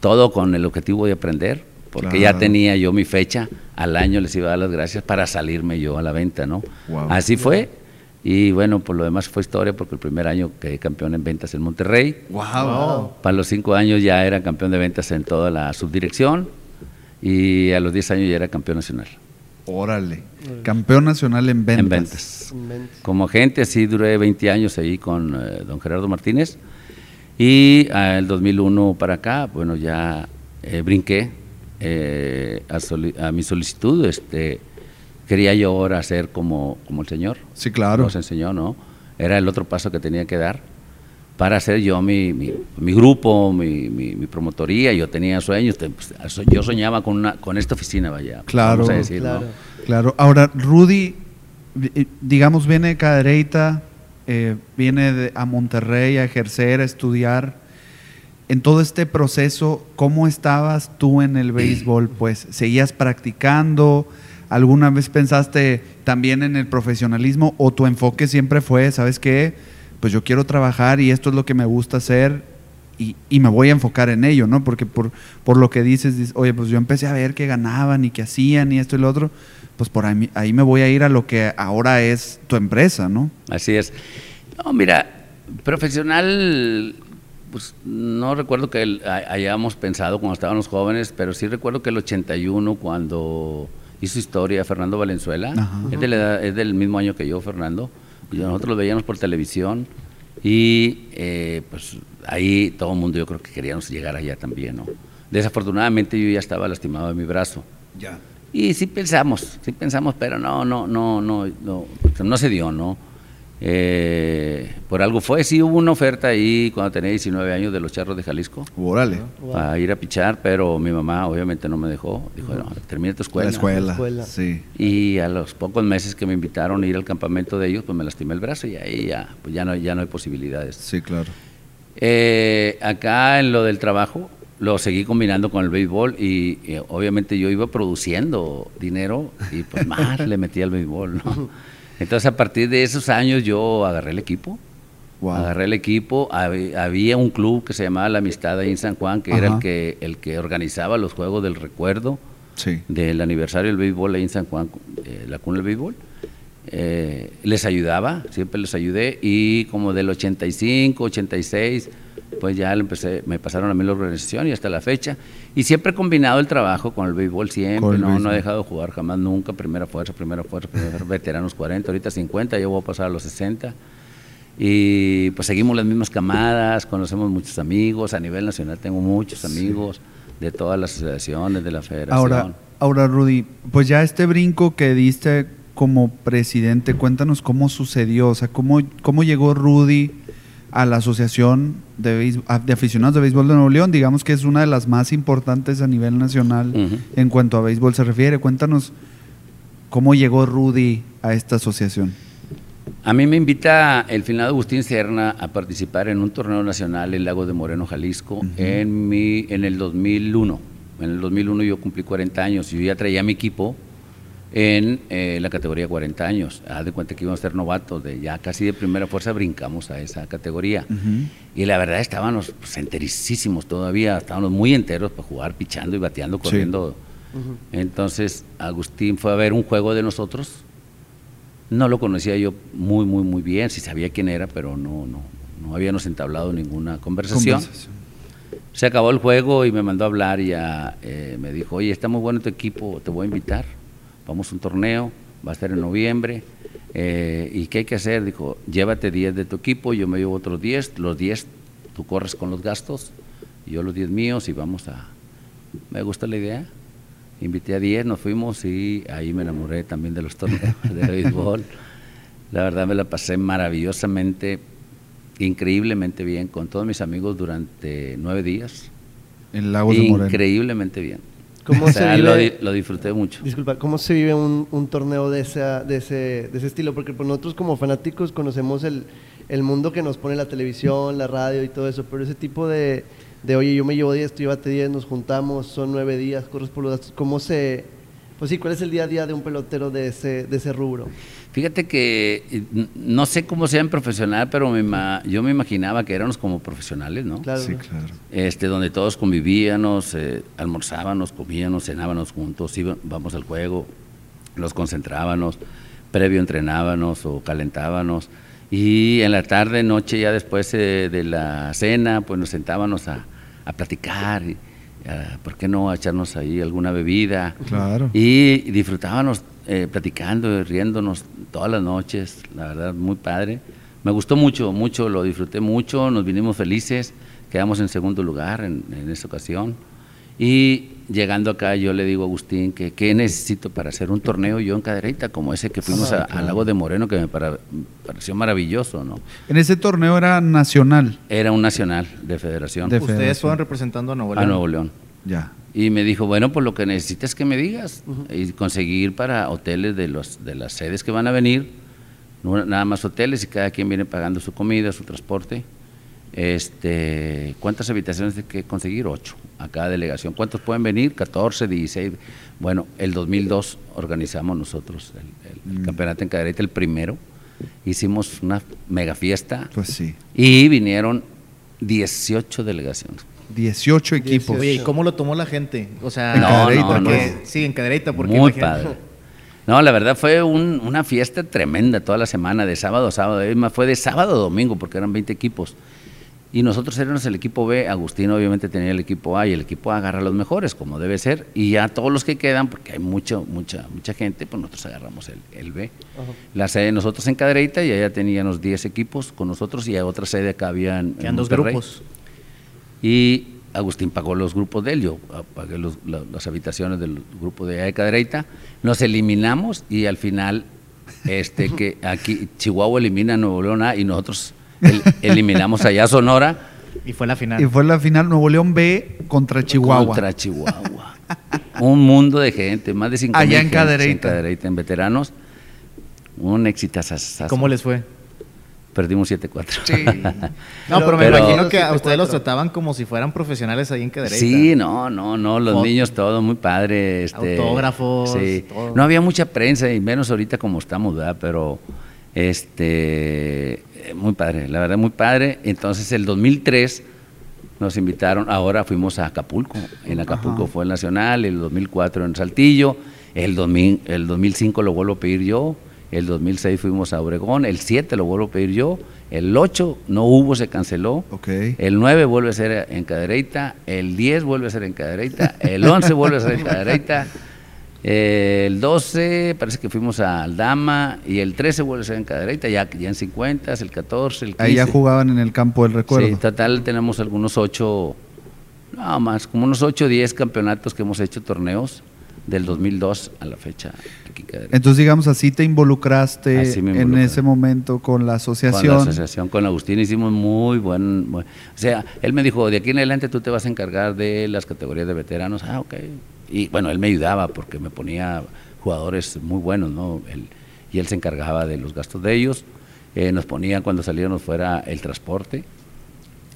todo con el objetivo de aprender, porque ya tenía yo mi fecha, al año les iba a dar las gracias para salirme yo a la venta, ¿no? Wow. Así fue. Y bueno, por lo demás fue historia porque el primer año quedé campeón en ventas en Monterrey. Wow. Para los cinco años ya era campeón de ventas en toda la subdirección y a los 10 años ya era campeón nacional Órale. Campeón nacional en ventas. en ventas. Como agente sí duré 20 años ahí con eh, don Gerardo Martínez y ah, el 2001 para acá, bueno, ya eh, brinqué eh, a, mi solicitud, este, quería yo ahora ser como, como el Señor. Sí, claro. Nos enseñó, ¿no? Era el otro paso que tenía que dar para hacer yo mi, mi, grupo, mi, mi, promotoría. Yo tenía sueños, pues, yo soñaba con, una, con esta oficina, vaya. Claro, claro. claro. Ahora, Rudy, eh, digamos, viene de Cadereyta, eh, viene a Monterrey a ejercer, a estudiar. En todo este proceso, ¿cómo estabas tú en el béisbol? Pues, ¿seguías practicando? ¿Alguna vez pensaste también en el profesionalismo o tu enfoque siempre fue, ¿sabes qué? Pues yo quiero trabajar y esto es lo que me gusta hacer y, me voy a enfocar en ello, ¿no? Porque por, por lo que dices, oye, pues yo empecé a ver qué ganaban y qué hacían y esto y lo otro pues por ahí, ahí me voy a ir a lo que ahora es tu empresa, ¿no? Así es. No, mira, profesional, pues no recuerdo que hayamos pensado cuando estábamos jóvenes, pero sí recuerdo que el 81, cuando hizo historia Fernando Valenzuela, es, es, del mismo año que yo, Fernando, y nosotros lo veíamos por televisión y eh, pues ahí todo el mundo yo creo que queríamos llegar allá también, ¿no? Desafortunadamente yo ya estaba lastimado de mi brazo. Ya. Y sí pensamos, sí pensamos, pero no, no, no, no, no, no se dio, ¿no? Eh, por algo fue, sí hubo una oferta ahí cuando tenía 19 años de los charros de Jalisco. Órale. Para ir a pichar, pero mi mamá obviamente no me dejó. Dijo, no, termina tu escuela. La escuela. Sí. Y a los pocos meses que me invitaron a ir al campamento de ellos, pues me lastimé el brazo y ahí ya, pues ya no, ya no hay posibilidades. Sí, claro. Eh, acá en lo del trabajo, lo seguí combinando con el béisbol y, obviamente yo iba produciendo dinero y pues más [LAUGHS] le metí al béisbol, ¿no? Entonces a partir de esos años yo agarré el equipo. Agarré el equipo, había un club que se llamaba La Amistad ahí en San Juan, que era el que, el que organizaba los Juegos del Recuerdo del aniversario del béisbol ahí en San Juan, eh, la cuna del béisbol. Eh, les ayudaba, siempre les ayudé. Y como del 85, 86 pues ya empecé, me pasaron a mí la organización y hasta la fecha. Y siempre he combinado el trabajo con el béisbol, siempre, no, no he dejado de jugar jamás, nunca, primera fuerza, primera fuerza, primera veteranos 40, ahorita 50, yo voy a pasar a los 60. Y pues seguimos las mismas camadas, conocemos muchos amigos, a nivel nacional tengo muchos amigos de todas las asociaciones, de la federación. Ahora, ahora Rudy, pues ya este brinco que diste como presidente, cuéntanos cómo sucedió, o sea, cómo, cómo llegó Rudy a la Asociación de, Aficionados de Béisbol de Nuevo León, digamos que es una de las más importantes a nivel nacional en cuanto a béisbol se refiere. Cuéntanos cómo llegó Rudy a esta asociación. A mí me invita el finado Agustín Serna a participar en un torneo nacional en Lago de Moreno, Jalisco, en, mi, en el 2001. En el 2001 yo cumplí 40 años, y yo ya traía mi equipo en eh, la categoría 40 años. Haz de cuenta que íbamos a ser novatos, de ya casi de primera fuerza brincamos a esa categoría. Y la verdad estábamos pues, entericísimos todavía, estábamos muy enteros para jugar, pichando y bateando, corriendo. Entonces Agustín fue a ver un juego de nosotros. No lo conocía yo muy, muy, muy bien, sí sabía quién era, pero no, no, no habíamos entablado ninguna conversación. Se acabó el juego y me mandó a hablar y ya, eh, me dijo, oye, está muy bueno tu equipo, te voy a invitar vamos a un torneo, va a ser en noviembre. Eh, ¿Y qué hay que hacer? Dijo, llévate 10 de tu equipo, yo me llevo otros 10, los 10 tú corres con los gastos, yo los 10 míos y vamos a... Me gusta la idea. Invité a 10, nos fuimos y ahí me enamoré también de los torneos [LAUGHS] de béisbol. La verdad me la pasé maravillosamente, increíblemente bien con todos mis amigos durante nueve días. En Lagos de Moreno. Increíblemente bien. ¿Cómo se vive, lo, disfruté mucho. Disculpa, ¿cómo se vive un, torneo de, ese, de, ese, de ese estilo? Porque pues, nosotros como fanáticos conocemos el, el, mundo que nos pone la televisión, la radio y todo eso, pero ese tipo de, de oye, yo me llevo 10, tú llévate 10, nos juntamos, son 9 días, corres por los datos, ¿cómo se, pues sí, ¿cuál es el día a día de un pelotero de ese, de ese rubro? Fíjate que eh, no sé cómo sea en profesional, pero yo me imaginaba que éramos como profesionales, ¿no? Claro. Sí, claro. Este, donde todos convivíamos, eh, almorzábamos, comíamos, cenábamos juntos, íbamos al juego, nos concentrábamos, previo entrenábamos o calentábamos. Y en la tarde, noche, ya después eh, de la cena, pues nos sentábamos a, a platicar. Y, ¿por qué no echarnos ahí alguna bebida? Claro. Y, disfrutábamos eh, platicando y riéndonos todas las noches, la verdad, muy padre. Me gustó mucho, mucho, lo disfruté mucho, nos vinimos felices, quedamos en segundo lugar en, esta ocasión. Y llegando acá yo le digo a Agustín que qué necesito para hacer un torneo yo en cadereita como ese que fuimos Ah, a- al lago de Moreno que me para- pareció maravilloso, ¿no? En ese torneo era nacional. Era un nacional de federación De Ustedes federación. fueron representando a Nuevo a León. Nuevo León. Ya. Y me dijo, bueno, pues lo que necesitas que me digas y conseguir para hoteles de los de las sedes que van a venir, no nada más hoteles y cada quien viene pagando su comida, su transporte. Este, ¿cuántas habitaciones hay que conseguir? Ocho a cada delegación. ¿Cuántos pueden venir? 14, 16. Bueno, el 2002 organizamos nosotros el, el- el campeonato en cadereta, el primero. Hicimos una mega fiesta Pues sí. y vinieron 18 delegaciones. 18 equipos. Oye, ¿y cómo lo tomó la gente? O sea, En Cadereyta, porque- pues. sí, en cadereita, porque Muy imagínate- padre. No, la verdad fue un- una fiesta tremenda toda la semana, de sábado a sábado. Es más, Fue de sábado a domingo, porque eran 20 equipos. Y nosotros éramos el equipo B. Agustín obviamente tenía el equipo A y el equipo A agarra a los mejores, como debe ser. Y ya todos los que quedan, porque hay mucho, mucha, mucha gente, pues nosotros agarramos el, el B. La sede de nosotros en Cadereyta y allá teníamos 10 equipos con nosotros y a otra sede acá había en, en Quedan dos grupos. Y Agustín pagó los grupos de él, yo pagué los- la- las habitaciones del grupo de allá de Cadereyta. Nos eliminamos y al final, este que aquí Chihuahua elimina a Nuevo León A y nosotros el- eliminamos allá a Sonora Y fue la final. Y fue la final Nuevo León B contra Chihuahua. contra Chihuahua. Un mundo de gente, más de 5 Allá en Cadereyta. En Cadereyta, en veteranos. Un éxito. ¿Cómo les fue? Perdimos 7-4. [LAUGHS] No, pero, me Pero- imagino que a ustedes los trataban como si fueran profesionales ahí en cadereita. Sí, no, no, no, los niños todo muy padre. Este, Autógrafos, Sí. todo. No había mucha prensa y menos ahorita como estamos, ¿verdad? Pero este, muy padre, la verdad muy padre. Entonces el 2003 nos invitaron, ahora fuimos a Acapulco. En Acapulco Ajá. fue el Nacional, el 2004 en Saltillo, el, 2000 el 2005 lo vuelvo a pedir yo, el 2006 fuimos a Obregón, el 7 lo vuelvo a pedir yo, el 8 no hubo, se canceló. Ok. El 9 vuelve a ser en Cadereyta, el 10 vuelve a ser en Cadereyta, el 11 vuelve a ser en Cadereyta, eh, el 12 parece que fuimos a Aldama y el 13 vuelve a ser en Cadereyta, ya, ya en 50, el 14, el 15. Ahí ya jugaban en el campo del recuerdo. Sí, total tenemos algunos 8, no más, como unos 8 o 10 campeonatos que hemos hecho torneos del 2002 a la fecha. Entonces, digamos, así te involucraste Así en ese momento con la Con la asociación. asociación, con Agustín hicimos muy buen, buen- O sea, él me dijo, de aquí en adelante tú te vas a encargar de las categorías de veteranos. Ah, ok. Y bueno, él me ayudaba porque me ponía jugadores muy buenos, ¿no? Él- y él se encargaba de los gastos de ellos. Eh, nos ponía cuando salíamos fuera el transporte.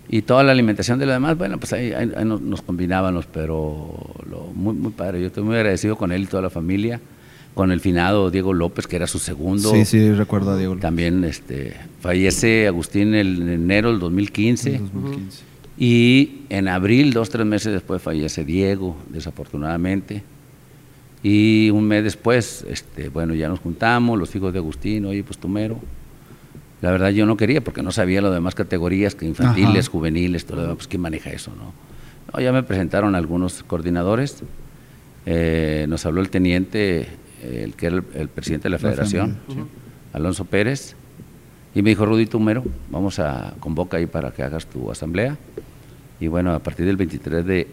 Y toda la alimentación de lo demás, bueno, pues ahí, nos, nos combinábamos, pero lo, muy, muy padre. Yo estoy muy agradecido con él y toda la familia. Con el finado Diego López, que era su segundo. Sí, sí, recuerdo a Diego. También este, fallece Agustín el- en enero del 2015 En 2015. y en abril, dos, tres meses después, fallece Diego, desafortunadamente. Y un mes después, este, bueno, ya nos juntamos, los hijos de Agustín, oye, pues tú mero. La verdad yo no quería porque no sabía las demás categorías, que infantiles, Ajá. juveniles, todo lo demás, pues quién maneja eso, ¿no? No, ya me presentaron algunos coordinadores, eh, nos habló el teniente, el que era el, el presidente de la federación, Alonso Pérez, y me dijo, Rudy Tumero, vamos a convoca ahí para que hagas tu asamblea. Y bueno, a partir del 23 de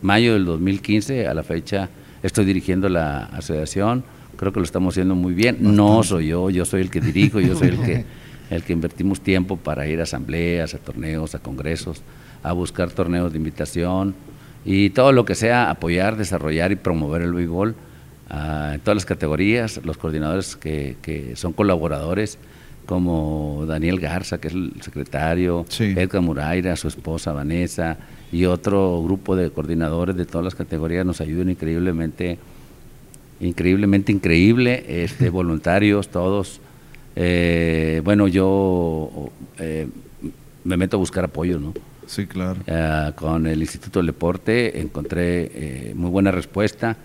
mayo del 2015 a la fecha estoy dirigiendo la asociación, creo que lo estamos haciendo muy bien. No soy yo, yo soy el que dirijo, yo soy el que, [LAUGHS] el que invertimos tiempo para ir a asambleas, a torneos, a congresos, a buscar torneos de invitación y todo lo que sea apoyar, desarrollar y promover el béisbol ah, en todas las categorías, los coordinadores que, que son colaboradores como Daniel Garza, que es el secretario, Sí. Edgar Muraira, su esposa Vanessa y otro grupo de coordinadores de todas las categorías nos ayudan increíblemente, increíblemente increíble, este, [LAUGHS] voluntarios todos. Eh, bueno, yo eh, me meto a buscar apoyo, ¿no? Sí, claro. Eh, con el Instituto del Deporte encontré eh, muy buena respuesta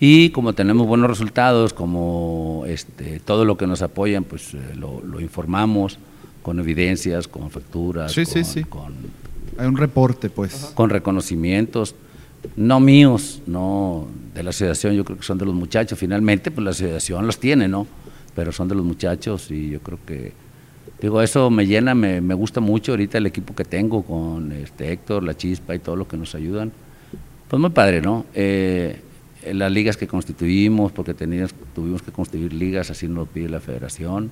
y como tenemos buenos resultados, como este, todo lo que nos apoyan, pues eh, lo, lo informamos con evidencias, con facturas, Sí, con, sí, sí. con- Hay un reporte, pues. con reconocimientos, no míos, no de la asociación, yo creo que son de los muchachos, finalmente pues la asociación los tiene, ¿no? Pero son de los muchachos y yo creo que, digo, eso me llena, me, me gusta mucho ahorita el equipo que tengo con este Héctor, La Chispa y todo lo que nos ayudan. Pues muy padre, ¿no? Eh, las ligas que constituimos, porque teníamos, tuvimos que constituir ligas, así nos lo pide la federación.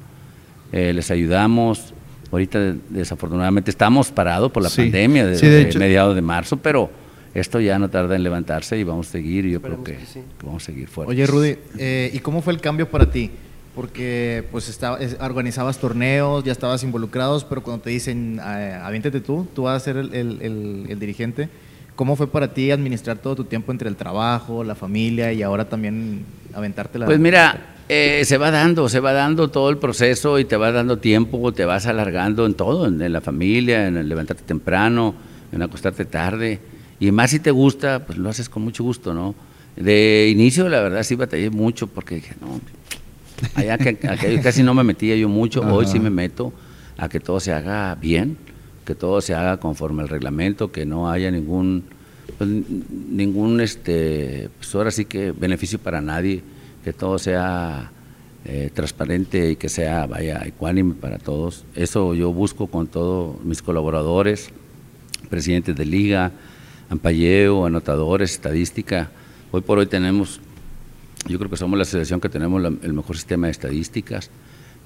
Eh, les ayudamos. Ahorita desafortunadamente estamos parados por la pandemia desde mediados de marzo, pero esto ya no tarda en levantarse y vamos a seguir y yo creo que, vamos a seguir fuertes. Oye Rudy, eh, ¿y cómo fue el cambio para ti? Porque pues estaba, organizabas torneos, ya estabas involucrados, pero cuando te dicen, ah, aviéntete tú, tú vas a ser el, dirigente, ¿cómo fue para ti administrar todo tu tiempo entre el trabajo, la familia y ahora también aventarte la... Pues mira, eh, se va dando, se va dando todo el proceso y te va dando tiempo, te vas alargando en todo, en, la familia, en el levantarte temprano, en acostarte tarde. Y más si te gusta, pues lo haces con mucho gusto, ¿no? De inicio, la verdad, sí batallé mucho porque dije, no, allá que, casi no me metía yo mucho, hoy sí me meto a que todo se haga bien, que todo se haga conforme al reglamento, que no haya ningún, pues, ningún, este, pues ahora sí que beneficio para nadie, que todo sea eh, transparente y que sea, vaya, ecuánime para todos. Eso yo busco con todos mis colaboradores, presidentes de liga, ampalleo, anotadores, estadística. Hoy por hoy tenemos, yo creo que somos la asociación que tenemos el mejor sistema de estadísticas,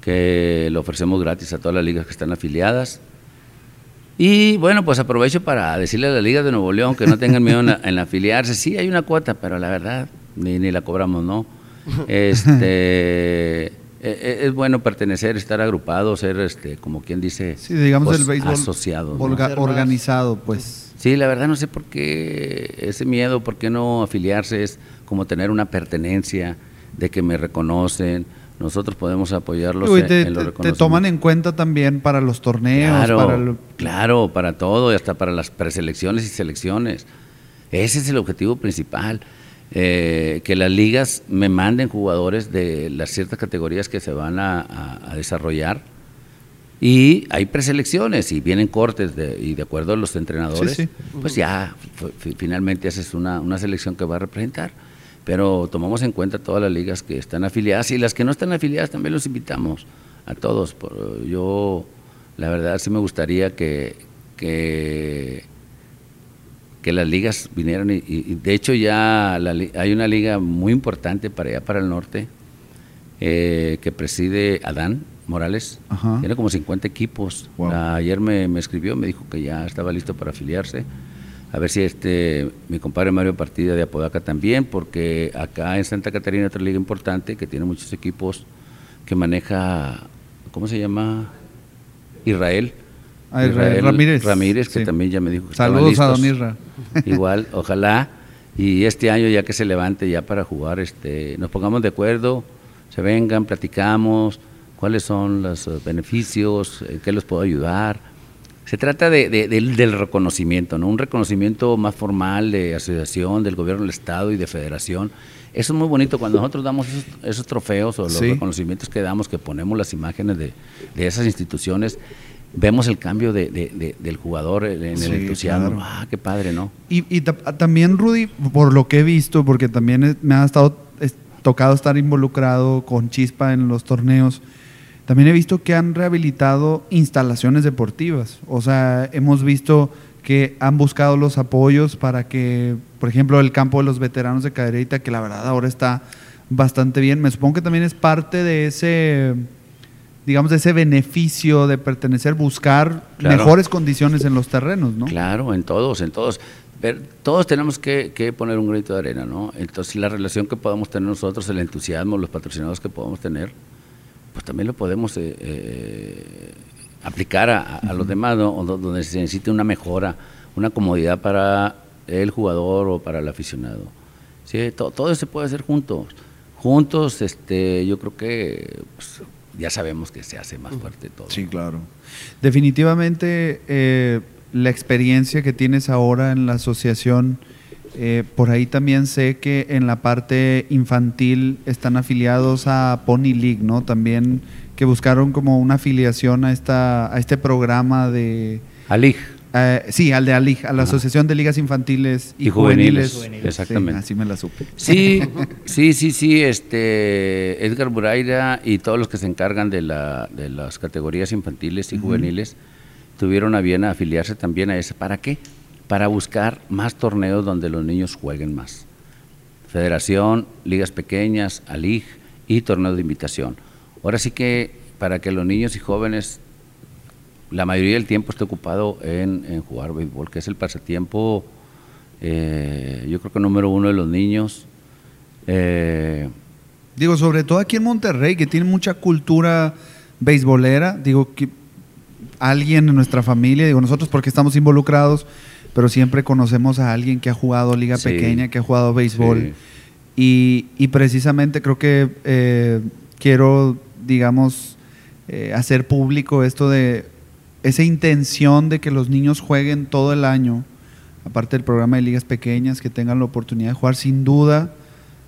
que lo ofrecemos gratis a todas las ligas que están afiliadas. Y bueno, pues aprovecho para decirle a la Liga de Nuevo León que no tengan miedo en, afiliarse. Sí, hay una cuota, pero la verdad, ni, ni la cobramos, ¿no? Este, [LAUGHS] e, e, es bueno pertenecer, estar agrupado, ser, este, como quien dice, sí, digamos pues, el béisbol asociado. Organizado, pues. Sí, la verdad no sé por qué ese miedo, por qué no afiliarse, es como tener una pertenencia de que me reconocen. Nosotros podemos apoyarlos en, te, Te toman en cuenta también para los torneos. Claro, para claro, para todo, y hasta para las preselecciones y selecciones. Ese es el objetivo principal. Eh, que las ligas me manden jugadores de las ciertas categorías que se van a desarrollar y hay preselecciones y vienen cortes de, y de acuerdo a los entrenadores, pues ya finalmente haces una, una selección que va a representar. Pero tomamos en cuenta todas las ligas que están afiliadas y las que no están afiliadas también los invitamos a todos. Yo, la verdad, sí me gustaría que, que, que las ligas vinieran y, de hecho ya hay una liga muy importante para allá, para el norte, eh, que preside Adán, Morales. Tiene como 50 equipos. ayer me, escribió, me dijo que ya estaba listo para afiliarse. A ver si este mi compadre Mario Partida de Apodaca también, porque acá en Santa Catarina otra liga importante que tiene muchos equipos que maneja, ¿cómo se llama? Israel. Ah, Israel, Ramírez. Ramírez, que también ya me dijo que Saludos a Don Isra. [LAUGHS] Igual, ojalá. Y este año ya que se levante ya para jugar, este, nos pongamos de acuerdo, se vengan, platicamos, cuáles son los beneficios, qué les puedo ayudar. Se trata de, del, reconocimiento, ¿no? un reconocimiento más formal de asociación, del gobierno del Estado y de federación. Eso es muy bonito cuando nosotros damos esos, trofeos o los reconocimientos que damos, que ponemos las imágenes de, esas instituciones, vemos el cambio del jugador en el entusiasmo. Ah, qué padre, ¿no? Y, y también, Rudy, por lo que he visto, porque también me ha estado tocado estar involucrado con Chispa en los torneos, también he visto que han rehabilitado instalaciones deportivas. O sea, hemos visto que han buscado los apoyos para que, por ejemplo, el campo de los veteranos de Cadereyta, que la verdad ahora está bastante bien. Me supongo que también es parte de ese, digamos, de ese beneficio de pertenecer, buscar mejores condiciones en los terrenos, ¿no? Claro, en todos, en todos. Pero todos tenemos que, que, poner un granito de arena, ¿no? Entonces, la relación que podamos tener nosotros, el entusiasmo, los patrocinados que podamos tener, pues también lo podemos eh, eh, aplicar a, los demás, donde se necesite una mejora, una comodidad para el jugador o para el aficionado. ¿Sí? Todo, todo se puede hacer juntos. Juntos, este, yo creo que pues, ya sabemos que se hace más fuerte todo. Sí, claro. Definitivamente, eh, la experiencia que tienes ahora en la asociación eh, por ahí también sé que en la parte infantil están afiliados a Pony League, ¿no? También que buscaron como una afiliación a esta a este programa de ALIG. Eh, sí, al de ALIG, a la Asociación de Ligas Infantiles y, Juveniles. Exactamente. así me la supe. Sí, sí, sí, sí. Este, Edgar Buraira y todos los que se encargan de, la, de las categorías infantiles y juveniles tuvieron a bien afiliarse también a ese. ¿Para qué? Para buscar más torneos donde los niños jueguen más. Federación, ligas pequeñas, ALIG y torneos de invitación. Ahora sí que para que los niños y jóvenes la mayoría del tiempo esté ocupado en, jugar béisbol, que es el pasatiempo, eh, yo creo que número uno de los niños. Eh, digo, sobre todo aquí en Monterrey, que tiene mucha cultura beisbolera, digo que alguien en nuestra familia, digo nosotros porque estamos involucrados, pero siempre conocemos a alguien que ha jugado liga pequeña, que ha jugado béisbol. Y, precisamente creo que eh, quiero, digamos, eh, hacer público esto de esa intención de que los niños jueguen todo el año, aparte del programa de ligas pequeñas, que tengan la oportunidad de jugar, sin duda,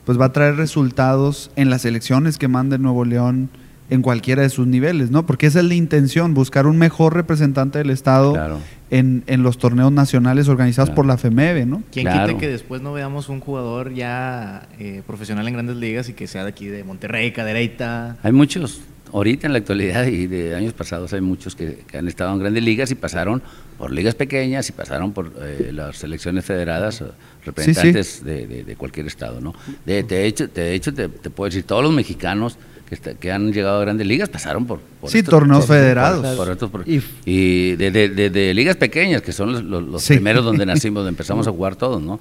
pues va a traer resultados en las elecciones que mande Nuevo León en cualquiera de sus niveles, ¿no? Porque esa es la intención, buscar un mejor representante del Estado en, los torneos nacionales organizados por la FEMEVE, ¿no? ¿Quién quite que después no veamos un jugador ya eh, profesional en grandes ligas y que sea de aquí de Monterrey, Cadereyta? Hay muchos, ahorita en la actualidad y de años pasados hay muchos que, han estado en grandes ligas y pasaron por ligas pequeñas y pasaron por eh, las selecciones federadas, representantes De, cualquier estado, ¿no? De, hecho, de hecho te, te puedo decir, todos los mexicanos que, han llegado a grandes ligas pasaron por, sí, torneos federados. y de, ligas pequeñas, que son los, primeros donde [LAUGHS] nacimos, donde empezamos a jugar todos, ¿no?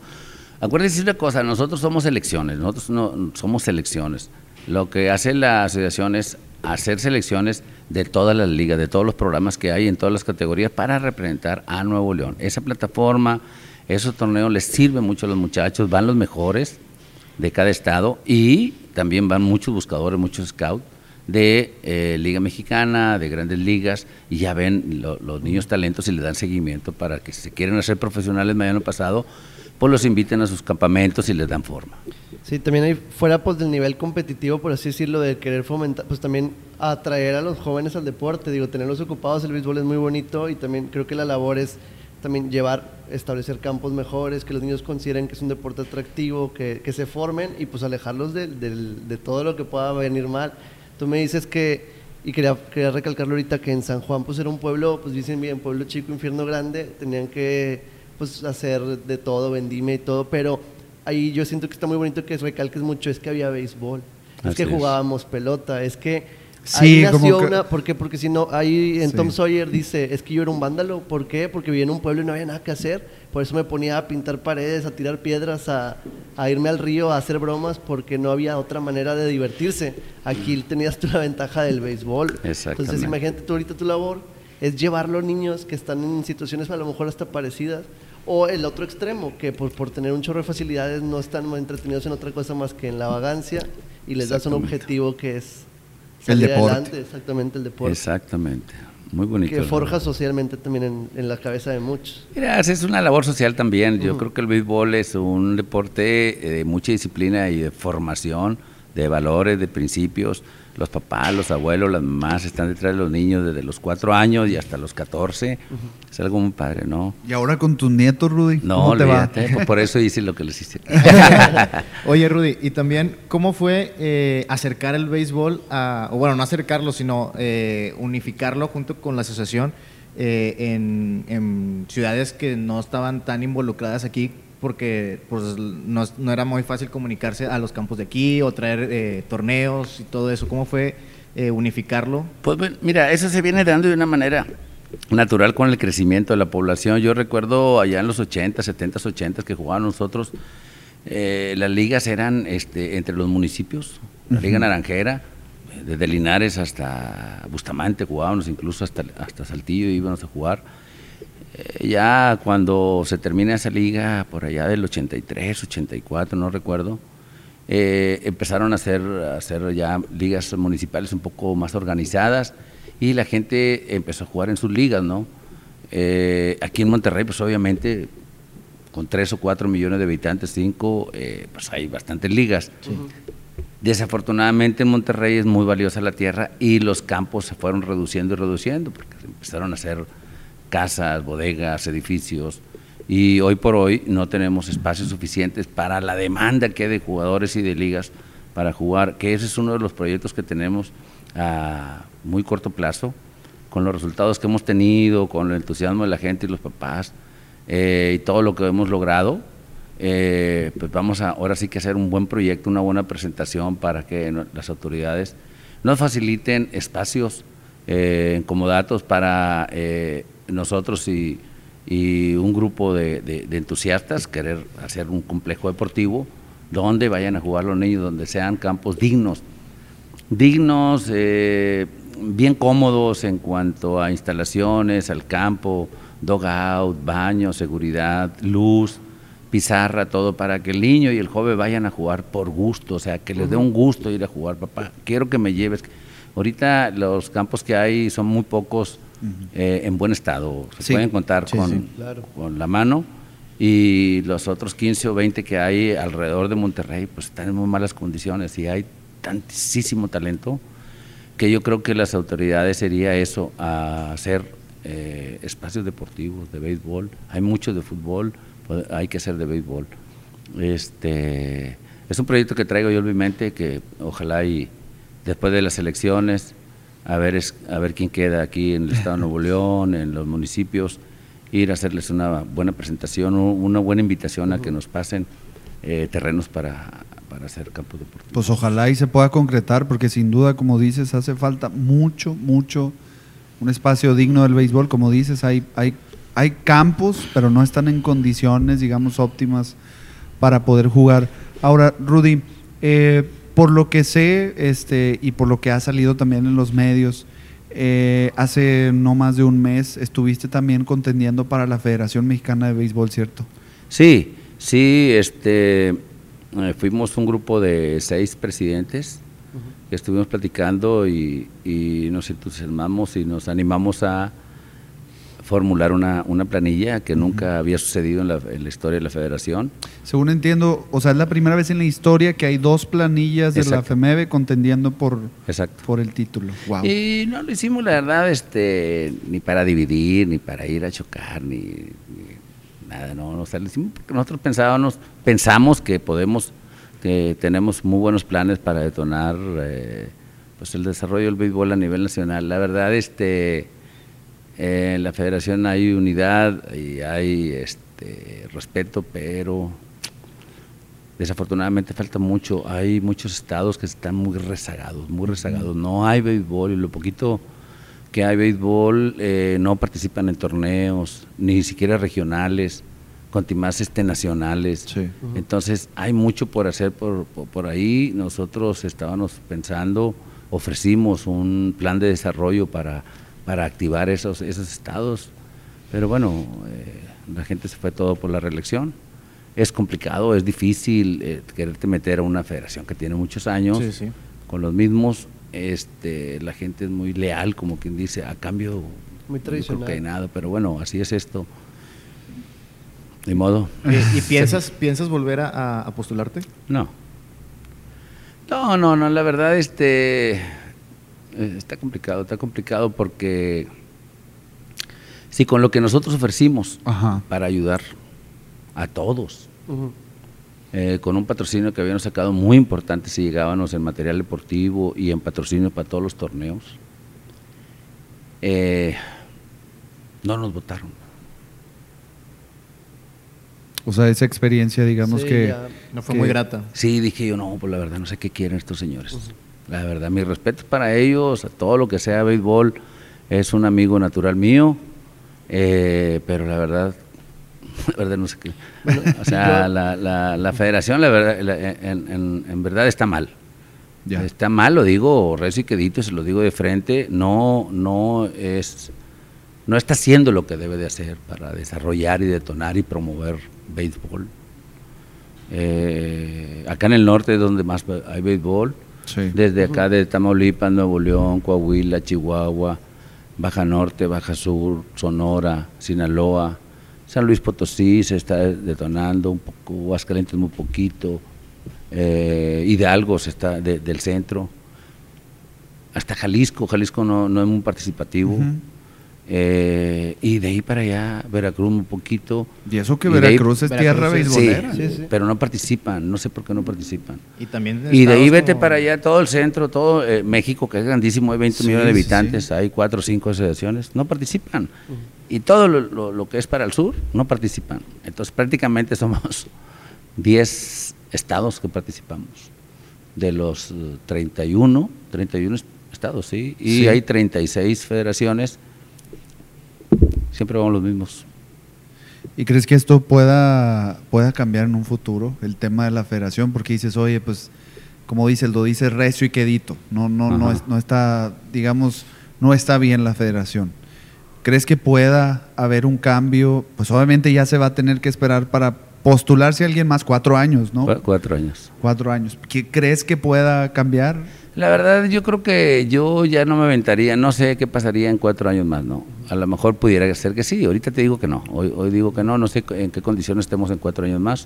Acuérdense una cosa, nosotros somos selecciones, nosotros no somos selecciones. Lo que hace la asociación es hacer selecciones de todas las ligas, de todos los programas que hay en todas las categorías para representar a Nuevo León. Esa plataforma, esos torneos les sirven mucho a los muchachos, van los mejores de cada estado y también van muchos buscadores, muchos scouts de eh, Liga Mexicana, de grandes ligas, y ya ven los niños talentos y le dan seguimiento para que si se quieren hacer profesionales mañana pasado, pues los inviten a sus campamentos y les dan forma. Sí, también hay, fuera pues del nivel competitivo, por así decirlo, de querer fomentar, pues también atraer a los jóvenes al deporte, digo, tenerlos ocupados, el béisbol es muy bonito y también creo que la labor es también llevar, establecer campos mejores, que los niños consideren que es un deporte atractivo, que, que se formen y pues alejarlos de, de, todo lo que pueda venir mal. Tú me dices que, y quería, quería recalcarlo ahorita, que en San Juan pues era un pueblo, pues dicen bien, pueblo chico, infierno grande, tenían que pues hacer de todo, vendime y todo, pero ahí yo siento que está muy bonito que recalques mucho, es que había béisbol, es que jugábamos pelota, es que Sí, ahí nació una, ¿por qué? Porque si no, ahí en Tom Sawyer dice, es que yo era un vándalo, ¿por qué? Porque vivía en un pueblo y no había nada que hacer, por eso me ponía a pintar paredes, a tirar piedras, a, a irme al río, a hacer bromas, porque no había otra manera de divertirse. Aquí tenías tú la ventaja del béisbol. Entonces imagínate tú ahorita tu labor, es llevar a los niños que están en situaciones a lo mejor hasta parecidas, o el otro extremo, que por, por tener un chorro de facilidades no están entretenidos en otra cosa más que en la vagancia y les das un objetivo que es el deporte. exactamente, el deporte. Exactamente. Muy bonito. Que forja socialmente también en, la cabeza de muchos. Mira, es una labor social también. Yo creo que el béisbol es un deporte de mucha disciplina y de formación, de valores, de principios los papás, los abuelos, las mamás están detrás de los niños desde los cuatro años y hasta los catorce. Es algo muy padre, ¿no? ¿Y ahora con tus nietos, Rudy? No, te va? Por eso hice lo que les hice. [LAUGHS] Oye, Rudy, y también, ¿cómo fue eh, acercar el béisbol a, o bueno, no acercarlo, sino eh, unificarlo junto con la asociación eh, en, en ciudades que no estaban tan involucradas aquí porque pues, no, no, era muy fácil comunicarse a los campos de aquí o traer eh, torneos y todo eso. ¿Cómo fue eh, unificarlo? Pues mira, eso se viene dando de una manera natural con el crecimiento de la población. Yo recuerdo allá en los 80, 70, 80 que jugaban nosotros, eh, las ligas eran este, entre los municipios, la Liga Naranjera, desde Linares hasta Bustamante jugábamos, incluso hasta, hasta Saltillo íbamos a jugar ya cuando se termina esa liga, por allá del 83, 84, no recuerdo, eh, empezaron a hacer, a hacer ya ligas municipales un poco más organizadas y la gente empezó a jugar en sus ligas, ¿no? Eh, aquí en Monterrey, pues obviamente, con 3 o 4 millones de habitantes, 5, pues hay bastantes ligas. Desafortunadamente en Monterrey es muy valiosa la tierra y los campos se fueron reduciendo y reduciendo porque empezaron a hacer casas, bodegas, edificios, y hoy por hoy no tenemos espacios suficientes para la demanda que hay de jugadores y de ligas para jugar, que ese es uno de los proyectos que tenemos a muy corto plazo, con los resultados que hemos tenido, con el entusiasmo de la gente y los papás. eh, y todo lo que hemos logrado, eh, pues vamos a ahora sí que hacer un buen proyecto, una buena presentación para que las autoridades nos faciliten espacios eh, comodatos para eh, nosotros y, un grupo de, entusiastas querer hacer un complejo deportivo donde vayan a jugar los niños, donde sean campos dignos, dignos, eh, bien cómodos en cuanto a instalaciones, al campo, dogout, baño, seguridad, luz, pizarra, todo para que el niño y el joven vayan a jugar por gusto, o sea, que les dé un gusto ir a jugar, papá, quiero que me lleves. Ahorita los campos que hay son muy pocos eh, en buen estado, se pueden contar con, con la mano. Y los otros 15 o 20 que hay alrededor de Monterrey pues están en muy malas condiciones y hay tantísimo talento que yo creo que las autoridades sería eso, a hacer eh, espacios deportivos de béisbol, hay mucho de fútbol, pues, hay que hacer de béisbol. Este, es un proyecto que traigo yo en mi mente que ojalá y después de las elecciones, a ver, a ver quién queda aquí en el [LAUGHS] Estado de Nuevo León, en los municipios, ir a hacerles una buena presentación, una buena invitación a que nos pasen eh, terrenos para, para hacer campo deportivo. Pues ojalá y se pueda concretar, porque sin duda, como dices, hace falta mucho, mucho, un espacio digno del béisbol, como dices, hay, hay, hay campos, pero no están en condiciones, digamos, óptimas para poder jugar. Ahora, Rudy, eh, por lo que sé este, y por lo que ha salido también en los medios, eh, hace no más de un mes estuviste también contendiendo para la Federación Mexicana de Béisbol, ¿cierto? Sí, sí, este, eh, fuimos un grupo de seis presidentes que estuvimos platicando y, y nos entusiasmamos y nos animamos a formular una, una planilla que nunca había sucedido en la, en la, historia de la federación. Según entiendo, o sea, es la primera vez en la historia que hay dos planillas de la FEMEBE contendiendo por, por el título. Y no lo hicimos, la verdad, este, ni para dividir, ni para ir a chocar, ni, nada, no, o sea, lo hicimos porque nosotros pensábamos, pensamos que podemos, que tenemos muy buenos planes para detonar eh, pues el desarrollo del béisbol a nivel nacional. La verdad, este en la federación hay unidad y hay este, respeto, pero desafortunadamente falta mucho. Hay muchos estados que están muy rezagados, muy rezagados. No hay béisbol y lo poquito que hay béisbol eh, no participan en torneos, ni siquiera regionales, más este nacionales. Entonces hay mucho por hacer por, por, ahí. Nosotros estábamos pensando, ofrecimos un plan de desarrollo para para activar esos, esos estados. Pero bueno, eh, la gente se fue todo por la reelección. Es complicado, es difícil eh, quererte meter a una federación que tiene muchos años con los mismos. Este, la gente es muy leal, como quien dice, a cambio muy tradicional. pero bueno, así es esto. De modo. ¿Y, [LAUGHS] piensas, piensas volver a, postularte? No. No, no, no, la verdad, este está complicado, está complicado porque si con lo que nosotros ofrecimos para ayudar a todos, eh, con un patrocinio que habíamos sacado muy importante si llegábamos en material deportivo y en patrocinio para todos los torneos, eh, no nos votaron. O sea, esa experiencia, digamos que... no fue muy grata. Sí, dije yo, no, pues la verdad no sé qué quieren estos señores. La verdad, mi respeto para ellos, a todo lo que sea béisbol, es un amigo natural mío, eh, pero la verdad, [LAUGHS] la verdad no sé qué. o sea, la, la, federación, la verdad, en, verdad está mal. Está mal, lo digo recio y quedito, se lo digo de frente, no, no es, no está haciendo lo que debe de hacer para desarrollar y detonar y promover béisbol. Eh, acá en el norte es donde más hay béisbol desde acá de Tamaulipas, Nuevo León, Coahuila, Chihuahua, Baja Norte, Baja Sur, Sonora, Sinaloa, San Luis Potosí se está detonando un poco, Aguascalientes muy poquito, eh, Hidalgo se está del centro, hasta Jalisco, Jalisco no, es muy participativo. Eh, y de ahí para allá, Veracruz un poquito. Y eso que Y de ahí- Veracruz es tierra beisbolera. Sí, sí. Pero no participan, no sé por qué no participan. Y también Y de ahí vete como- para allá, todo el centro, todo eh, México, que es grandísimo, hay 20 Sí, millones de sí, habitantes, hay 4 o 5 asociaciones, no participan. Y todo lo, lo- lo que es para el sur, no participan. Entonces prácticamente somos [LAUGHS] 10 estados que participamos. De los eh, 31, 31 es- estados, sí. Y Sí. hay 36 federaciones, siempre vamos los mismos. ¿Y crees que esto pueda, pueda cambiar en un futuro, el tema de la federación? Porque dices, oye, pues, como dice el do, dice recio y quedito. No, no, no, es- no está, digamos, no está bien la federación. ¿Crees que pueda haber un cambio? Pues obviamente ya se va a tener que esperar para postularse a alguien más cuatro años, ¿no? Cu- Cuatro años. Cuatro años. ¿Qué- ¿Crees que pueda cambiar? La verdad, yo creo que yo ya no me aventaría, no sé qué pasaría en cuatro años más, ¿no? A lo mejor pudiera ser que sí, ahorita te digo que no, hoy, hoy digo que no, no sé en qué condiciones estemos en cuatro años más.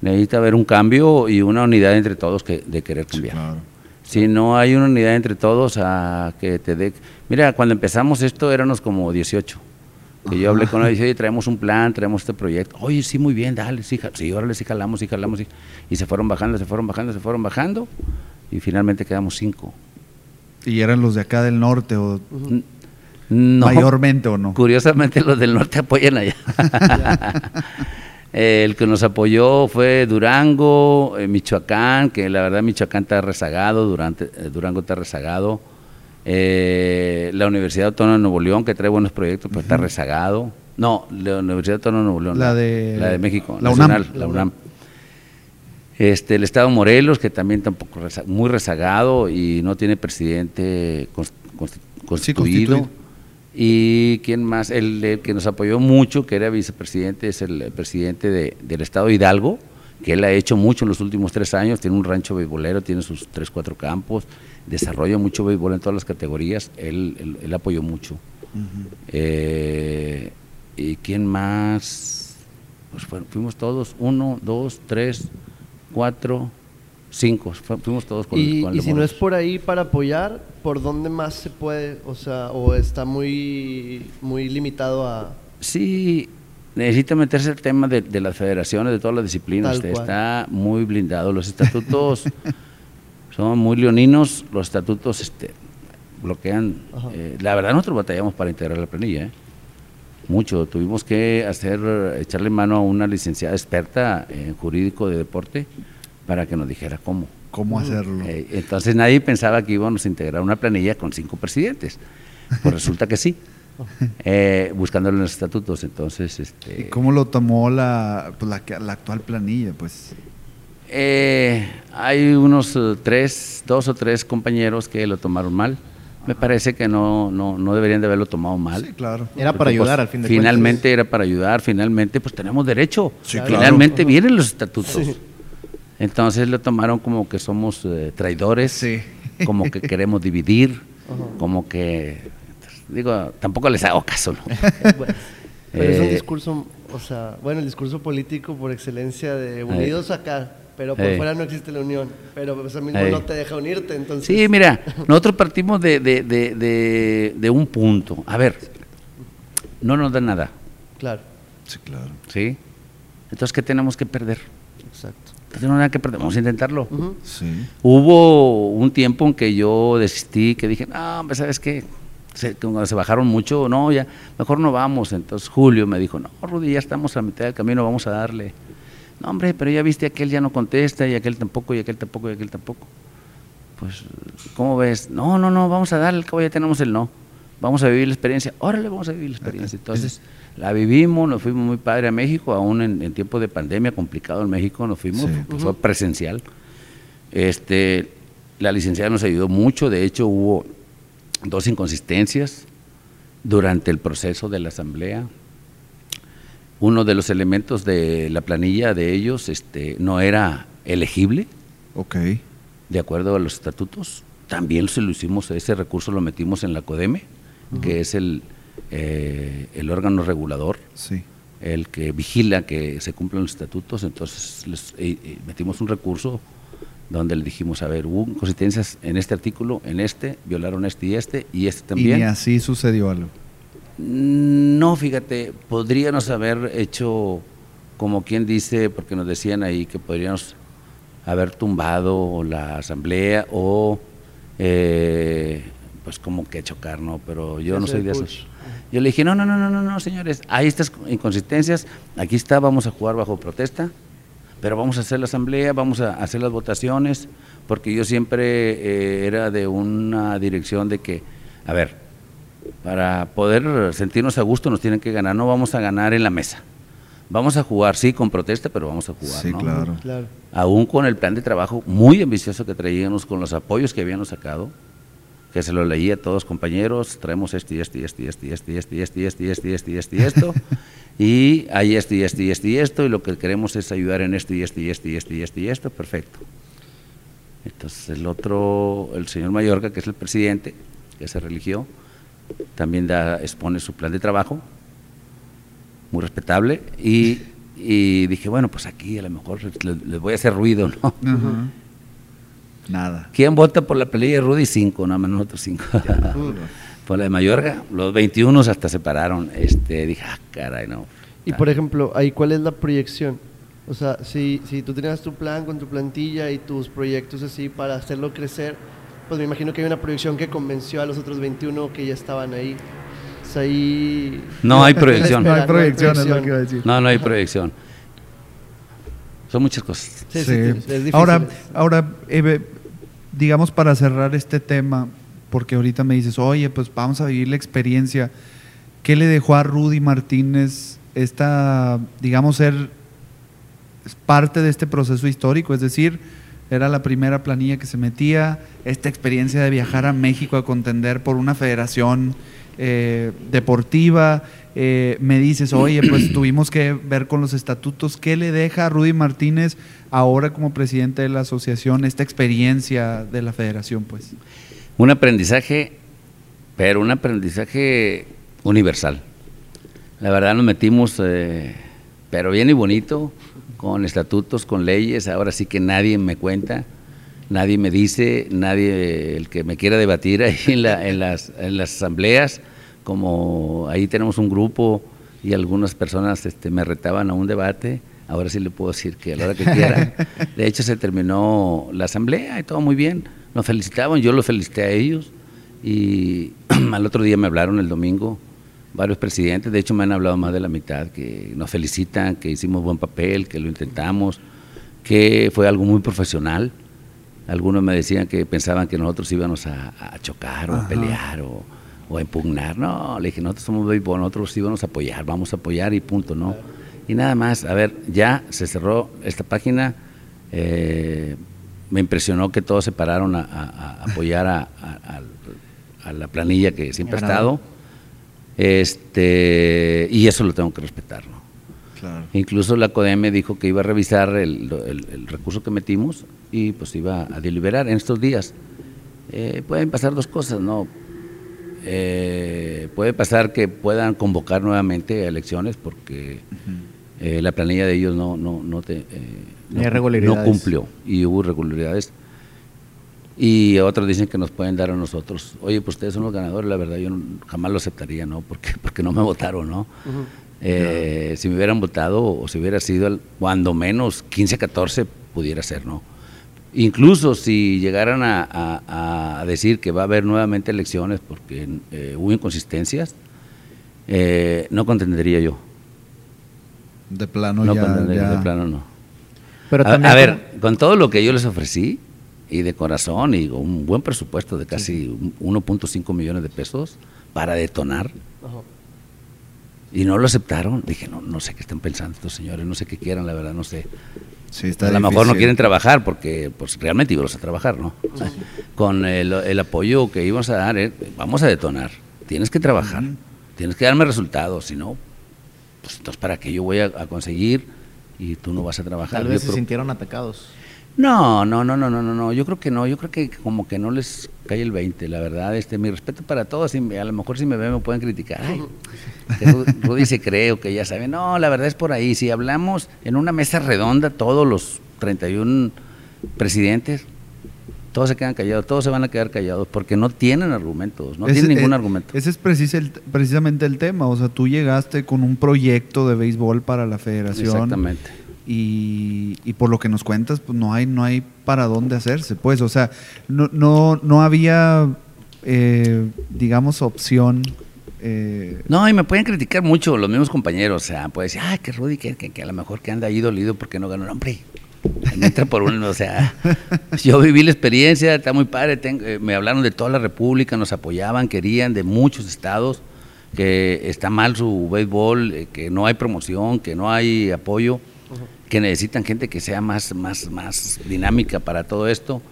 Necesita haber un cambio y una unidad entre todos que, de querer cambiar. Si no hay una unidad entre todos a que te dé... Mira, cuando empezamos esto éramos como 18. Que yo hablé con él y dije, oye, traemos un plan, traemos este proyecto. Oye, sí, muy bien, dale, sí, sí, órale, sí, jalamos, sí, jalamos. Sí. Y se fueron bajando, se fueron bajando, se fueron bajando. Y finalmente quedamos cinco. ¿Y eran los de acá del norte o No, mayormente o no? Curiosamente los del norte apoyan allá. [LAUGHS] El que nos apoyó fue Durango, eh, Michoacán, que la verdad Michoacán está rezagado, durante, eh, Durango está rezagado. Eh, la Universidad Autónoma de Nuevo León, que trae buenos proyectos, pero está rezagado. No, la Universidad Autónoma de Nuevo León. La de- la de México, la UNAM. nacional, la UNAM. Este, el Estado de Morelos, que también tampoco muy rezagado y no tiene presidente cons- consti- constituido. Y quién más, el, el que nos apoyó mucho, que era vicepresidente, es el, presidente de- del Estado de Hidalgo, que él ha hecho mucho en los últimos tres años, tiene un rancho beisbolero, tiene sus tres, cuatro campos, desarrolla mucho béisbol en todas las categorías, él, él- él apoyó mucho. Eh, ¿Y quién más? Pues fuimos todos, uno, dos, tres, cuatro, cinco, fu- fuimos todos con, Y, con el y si no es por ahí para apoyar, ¿por dónde más se puede? O sea, o está muy, muy limitado a... Sí, necesita meterse el tema de, de las federaciones, de todas las disciplinas. Tal cual. Está muy blindado. Los estatutos [LAUGHS] son muy leoninos. Los estatutos este, bloquean. Eh, la verdad, nosotros batallamos para integrar la planilla. ¿eh? Mucho. Tuvimos que hacer, echarle mano a una licenciada experta en jurídico de deporte para que nos dijera cómo. ¿Cómo hacerlo? Eh, entonces nadie pensaba que íbamos a integrar una planilla con cinco presidentes. Pues [LAUGHS] resulta que sí, eh, buscándolo en los estatutos. Entonces, este, ¿Y cómo lo tomó la, pues, la, que- la actual planilla? Pues eh, hay unos eh, tres, dos o tres compañeros que lo tomaron mal. Me parece que no, no, no deberían de haberlo tomado mal. sí, claro. Era para Porque, ayudar pues, al fin de Finalmente era para ayudar, finalmente pues tenemos derecho. Sí, claro. finalmente vienen los estatutos. Entonces lo tomaron como que somos eh, traidores, Sí. como que queremos dividir, como que digo, tampoco les hago caso, ¿no? Bueno, [LAUGHS] pero es un Eh, discurso, o sea, bueno, el discurso político por excelencia de unidos acá, pero por Eh. fuera no existe la unión, pero eso mismo Eh. no te deja unirte, entonces... Sí, mira, nosotros partimos de, de, de, de- de un punto. A ver, no nos da nada, Claro, Sí, claro. ¿sí? Entonces, ¿qué tenemos que perder? Entonces, no hay nada que perder, vamos a intentarlo. Sí. Hubo un tiempo en que yo desistí, que dije, no, hombre, ¿sabes qué? Se, cuando se bajaron mucho, no, ya, mejor no vamos. Entonces Julio me dijo, no, Rudy, ya estamos a mitad del camino, vamos a darle. No, hombre, pero ya viste, aquel ya no contesta, y aquel tampoco, y aquel tampoco, y aquel tampoco. Pues, ¿cómo ves? No, no, no, vamos a darle, al cabo ya tenemos el no. Vamos a vivir la experiencia. Órale, vamos a vivir la experiencia. Entonces, la vivimos, nos fuimos muy padre a México, aún en, en tiempo de pandemia complicado en México, nos fuimos, Sí. pues, fue presencial. Este, la licenciada nos ayudó mucho, de hecho hubo dos inconsistencias durante el proceso de la asamblea. Uno de los elementos de la planilla de ellos este, no era elegible, Ok. de acuerdo a los estatutos. También se lo hicimos, ese recurso lo metimos en la CODEME, que es el, eh, el órgano regulador Sí. el que vigila que se cumplan los estatutos, entonces les, eh, eh, metimos un recurso donde le dijimos, a ver, hubo inconsistencias en este artículo, en este, violaron este y este, y este Y también. así sucedió algo. No, fíjate, podríamos haber hecho, como quien dice, porque nos decían ahí que podríamos haber tumbado la asamblea o eh, pues como que chocar, ¿no? Pero yo no soy de esos. Yo le dije, no, no, no, no, no, no, señores, hay estas inconsistencias, aquí está, vamos a jugar bajo protesta, pero vamos a hacer la asamblea, vamos a hacer las votaciones, porque yo siempre eh, era de una dirección de que, a ver, para poder sentirnos a gusto nos tienen que ganar, no vamos a ganar en la mesa. Vamos a jugar, sí, con protesta, pero vamos a jugar. Sí, claro. Claro. Aún con el plan de trabajo muy ambicioso que traíamos, con los apoyos que habíamos sacado, que se lo leía a todos compañeros, traemos esto y esto y esto y esto y esto y esto y esto y esto y esto y esto y esto y esto y hay esto y esto y esto y esto y lo que queremos es ayudar en esto y esto y esto y esto y esto y esto, perfecto. Entonces el otro, el señor Mayorga, que es el presidente, que se religió, también da, expone su plan de trabajo, muy respetable, y, y dije, bueno, pues aquí a lo mejor les, les voy a hacer ruido, ¿no? Nada. ¿Quién vota por la pelea de Rudy? Cinco, nada más nosotros cinco. [LAUGHS] por la de Mayorga, los 21 hasta se pararon. Este, dije, ah, caray, no. Y por ejemplo, ahí cuál es la proyección? O sea, si, si tú tenías tu plan con tu plantilla y tus proyectos así para hacerlo crecer, pues me imagino que hay una proyección que convenció a los otros 21 que ya estaban ahí. O sea, ahí... No hay [LAUGHS] proyección. No hay proyección, es lo que iba a decir. No, no hay proyección. Son muchas cosas. Sí, sí, Sí. es difícil. Ahora, ahora Eve, digamos para cerrar este tema, porque ahorita me dices, oye, pues vamos a vivir la experiencia. ¿Qué le dejó a Rudy Martínez esta, digamos, ser parte de este proceso histórico? Es decir, era la primera planilla que se metía, esta experiencia de viajar a México a contender por una federación eh, deportiva. eh, me dices, oye, pues [CLEARS THROAT] tuvimos que ver con los estatutos. ¿Qué le deja a Rudy Martínez ahora como presidente de la asociación esta experiencia de la federación? Pues Un aprendizaje, pero un aprendizaje universal. La verdad nos metimos, eh, pero bien y bonito, con estatutos, con leyes. Ahora sí que nadie me cuenta, nadie me dice, nadie el que me quiera debatir ahí en, la- en las, en las asambleas, como ahí tenemos un grupo y algunas personas este, me retaban a un debate. Ahora sí le puedo decir que a la hora que quieran. [LAUGHS] De hecho, se terminó la asamblea y todo muy bien. Nos felicitaban, yo los felicité a ellos. Y [CLEARS THROAT] al otro día me hablaron el domingo varios presidentes, de hecho me han hablado más de la mitad, que nos felicitan, que hicimos buen papel, que lo intentamos, que fue algo muy profesional. Algunos me decían que pensaban que nosotros íbamos a, a chocar o a pelear o, o a impugnar. No, le dije, nosotros somos béisbol, nosotros íbamos a apoyar, vamos a apoyar y punto, ¿no? Y nada más, a ver, ya se cerró esta página. eh, me impresionó que todos se pararon a, a- a apoyar a, a- la planilla que siempre ha estado. Este, y eso lo tengo que respetar, ¿no? Claro. Incluso la CODEME dijo que iba a revisar el, el- el recurso que metimos y pues iba a deliberar en estos días. Eh, pueden pasar dos cosas, ¿no? Eh, puede pasar que puedan convocar nuevamente a elecciones porque eh, la planilla de ellos no, no, no, te, eh, No no- cumplió y hubo irregularidades. Y otros dicen que nos pueden dar a nosotros, oye, pues ustedes son los ganadores, la verdad yo no- jamás lo aceptaría, ¿no? Porque, [LAUGHS] porque no me votaron, ¿no? Eh, Si me hubieran votado o si hubiera sido el- cuando menos 15, 14 pudiera ser, ¿no? Incluso si llegaran a, a- a decir que va a haber nuevamente elecciones porque eh, hubo inconsistencias, eh, no contendería yo. De plano No ya, contendería, ya- de plano no. Pero a, también a ver, con todo lo que yo les ofrecí, y de corazón, y un buen presupuesto de casi un- 1.5 millones de pesos para detonar, Ajá. Y no lo aceptaron, dije, no, no sé qué están pensando estos señores, no sé qué quieran, la verdad, no sé. Sí, está a lo mejor no quieren trabajar porque pues realmente íbamos a trabajar, ¿no? Con el, el apoyo que íbamos a dar, eh, vamos a detonar, tienes que trabajar, tienes que darme resultados, si no, pues entonces para qué yo voy a, a conseguir y tú no vas a trabajar. tal Yo vez se creo- sintieron atacados. No, no, no, no, no, no, no. Yo creo que no. Yo creo que como que no les cae el 20, la verdad. Este, mi respeto para todos. y a lo mejor si me ven me pueden criticar. Ay, que Ru- Rudy se cree o que ya sabe. No, la verdad es por ahí. Si hablamos en una mesa redonda todos los 31 presidentes, todos se quedan callados, todos se van a quedar callados porque no tienen argumentos, no tienen ningún eh, argumento. Ese es precisamente el tema, o sea, tú llegaste con un proyecto de béisbol para la federación. Exactamente. Y, y, por lo que nos cuentas, pues no hay, no hay para dónde hacerse, pues, o sea, no, no, no había, eh, digamos, opción. Eh. No, y me pueden criticar mucho los mismos compañeros, o sea, pueden decir, ah, que Rudy, que, que, que, a lo mejor que anda ahí dolido porque no ganó, hombre, entra por uno, o sea, [LAUGHS] yo viví la experiencia, está muy padre, eh, me hablaron de toda la República, nos apoyaban, querían, de muchos estados, que está mal su béisbol, que no hay promoción, que no hay apoyo que necesitan gente que sea más, más, más dinámica para todo esto.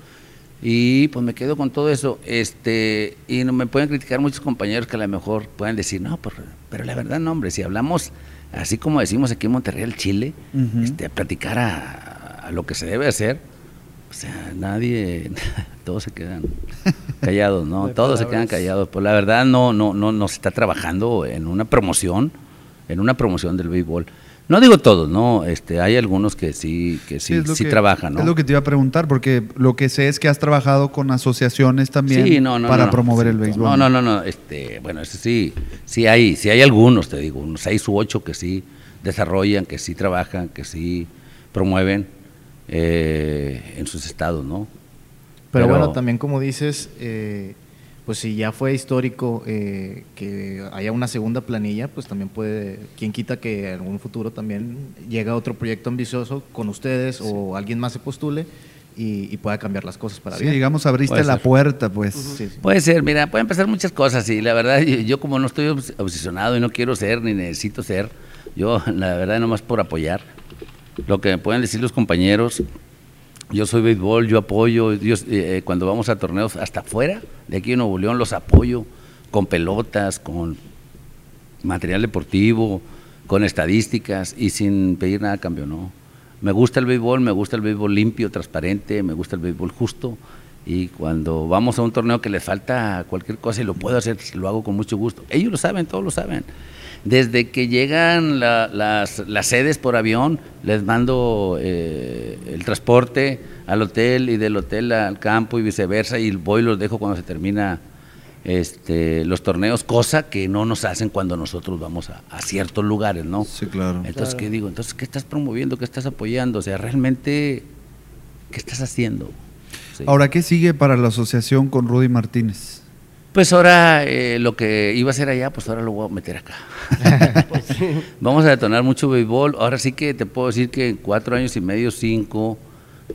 Y pues me quedo con todo eso. Este, y no me pueden criticar muchos compañeros que a lo mejor pueden decir, no, pero, pues, pero la verdad, no, hombre, si hablamos así como decimos aquí en Monterrey, el Chile, este, platicar a, lo que se debe hacer, o sea, nadie, [LAUGHS] todos se quedan callados, ¿no? [LAUGHS] todos se quedan callados. Pues la verdad no, no, no, no se está trabajando en una promoción, en una promoción del béisbol. No digo todos, no, este, hay algunos que sí, que sí, sí, trabajan, ¿no? Es lo que te iba a preguntar, porque lo que sé es que has trabajado con asociaciones también para promover el béisbol. No, no, no, no, este, bueno, eso sí, sí hay, sí hay algunos, te digo, unos seis u ocho que sí desarrollan, que sí trabajan, que sí promueven eh, en sus estados, ¿no? Pero, bueno, también como dices, eh, pues si ya fue histórico eh, que haya una segunda planilla, pues también puede, quien quita que en algún futuro también llega otro proyecto ambicioso con ustedes o alguien más se postule y, pueda cambiar las cosas para sí, digamos, abriste la puerta, pues. Puede ser, mira, pueden pasar muchas cosas y la verdad, yo, como no estoy obsesionado y no quiero ser ni necesito ser, yo la verdad nomás por apoyar. Lo que me pueden decir los compañeros, yo soy béisbol, yo apoyo, eh, eh, cuando vamos a torneos hasta afuera, de aquí en Nuevo León, los apoyo con pelotas, con material deportivo, con estadísticas y sin pedir nada a cambio, no. Me gusta el béisbol, me gusta el béisbol limpio, transparente, me gusta el béisbol justo y cuando vamos a un torneo que le falta cualquier cosa y lo puedo hacer, lo hago con mucho gusto. Ellos lo saben, todos lo saben. Desde que llegan las, sedes por avión, les mando eh, el transporte al hotel y del hotel al campo y viceversa, y voy y los dejo cuando se termina este, los torneos, cosa que no nos hacen cuando nosotros vamos a, ciertos lugares, ¿no? Sí, claro. Entonces, ¿qué digo? Entonces, ¿qué estás promoviendo? ¿Qué estás apoyando? O sea, realmente, ¿qué estás haciendo? Ahora, ¿qué sigue para la asociación con Rudy Martínez? Pues ahora eh, lo que iba a hacer allá, pues ahora lo voy a meter acá. [LAUGHS] Pues vamos a detonar mucho béisbol. Ahora sí que te puedo decir que en cuatro años y medio, cinco,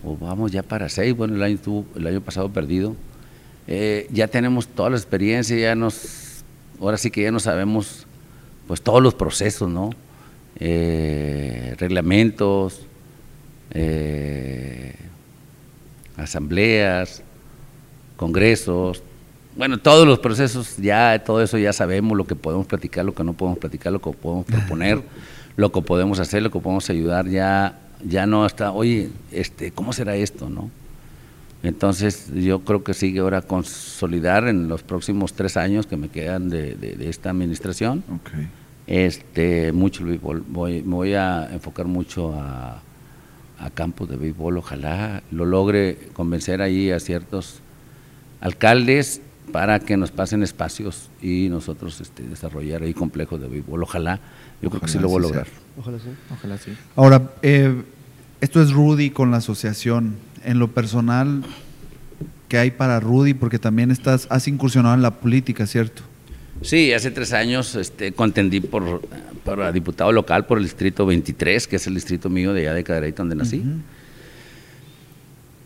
o vamos ya para seis, bueno, el año, estuvo, el año pasado perdido. Eh, ya tenemos toda la experiencia, ya nos, ahora sí que ya no sabemos pues todos los procesos, ¿no? Eh, reglamentos, asambleas, congresos, bueno, todos los procesos, ya todo eso ya sabemos, lo que podemos platicar, lo que no podemos platicar, lo que podemos proponer, lo que podemos hacer, lo que podemos ayudar, ya, ya no hasta, oye, este, ¿cómo será esto, no? Entonces yo creo que sigue ahora consolidar en los próximos tres años que me quedan de, esta administración. Este, mucho el béisbol. Voy, me voy a enfocar mucho a, a campos de béisbol. Ojalá lo logre convencer ahí a ciertos alcaldes para que nos pasen espacios y nosotros este, desarrollar ahí complejos de béisbol. Ojalá, yo creo que sí lo voy a lograr. Ojalá sí. Ojalá sí. Ahora, eh, esto es Rudy con la asociación. En lo personal, ¿qué hay para Rudy? Porque también estás, has incursionado en la política, ¿cierto? Sí, hace tres años este, contendí por, diputado local por el distrito 23, que es el distrito mío de allá de Cadereyta, donde nací.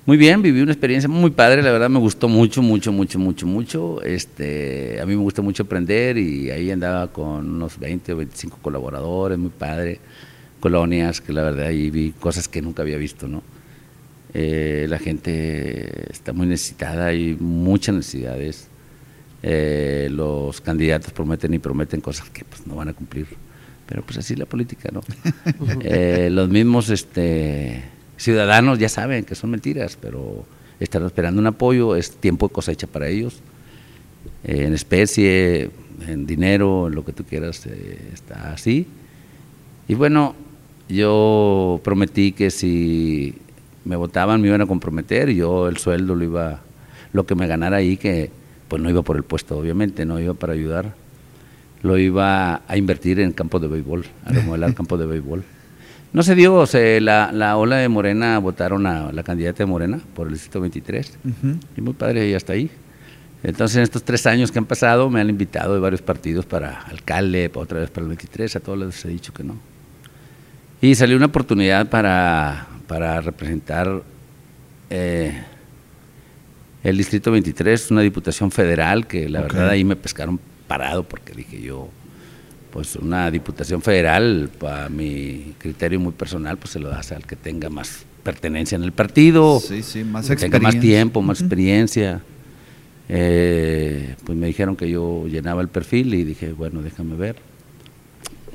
Muy bien, viví una experiencia muy padre, la verdad me gustó mucho, mucho, mucho, mucho, mucho. Este, a mí me gusta mucho aprender y ahí andaba con unos 20 o 25 colaboradores, muy padre, colonias, que la verdad ahí vi cosas que nunca había visto, ¿no? Eh, la gente está muy necesitada, hay muchas necesidades. Eh, los candidatos prometen y prometen cosas que pues no van a cumplir, pero pues así es la política, ¿no? [LAUGHS] Eh, los mismos, este ciudadanos ya saben que son mentiras, pero están esperando un apoyo, es tiempo de cosecha para ellos, eh, en especie, en dinero, en lo que tú quieras, eh, está así. Y bueno, yo prometí que si me votaban me iban a comprometer y yo el sueldo lo iba lo que me ganara ahí, que pues no iba por el puesto, obviamente, no iba para ayudar, lo iba a invertir en campos de béisbol, a remodelar [LAUGHS] campos de béisbol. No se dio, o sea, la, la, ola de Morena votaron a la candidata de Morena por el distrito 23, y muy padre, y hasta ahí. Entonces, en estos tres años que han pasado, me han invitado de varios partidos para alcalde, otra vez para el 23, a todos les he dicho que no. Y salió una oportunidad para, para representar eh, el Distrito 23, una diputación federal, que la verdad ahí me pescaron parado porque dije yo, pues una diputación federal, para mi criterio muy personal, pues se lo das al que tenga más pertenencia en el partido, sí, sí, más que tenga más tiempo, más experiencia. Eh, pues me dijeron que yo llenaba el perfil y dije, bueno, déjame ver.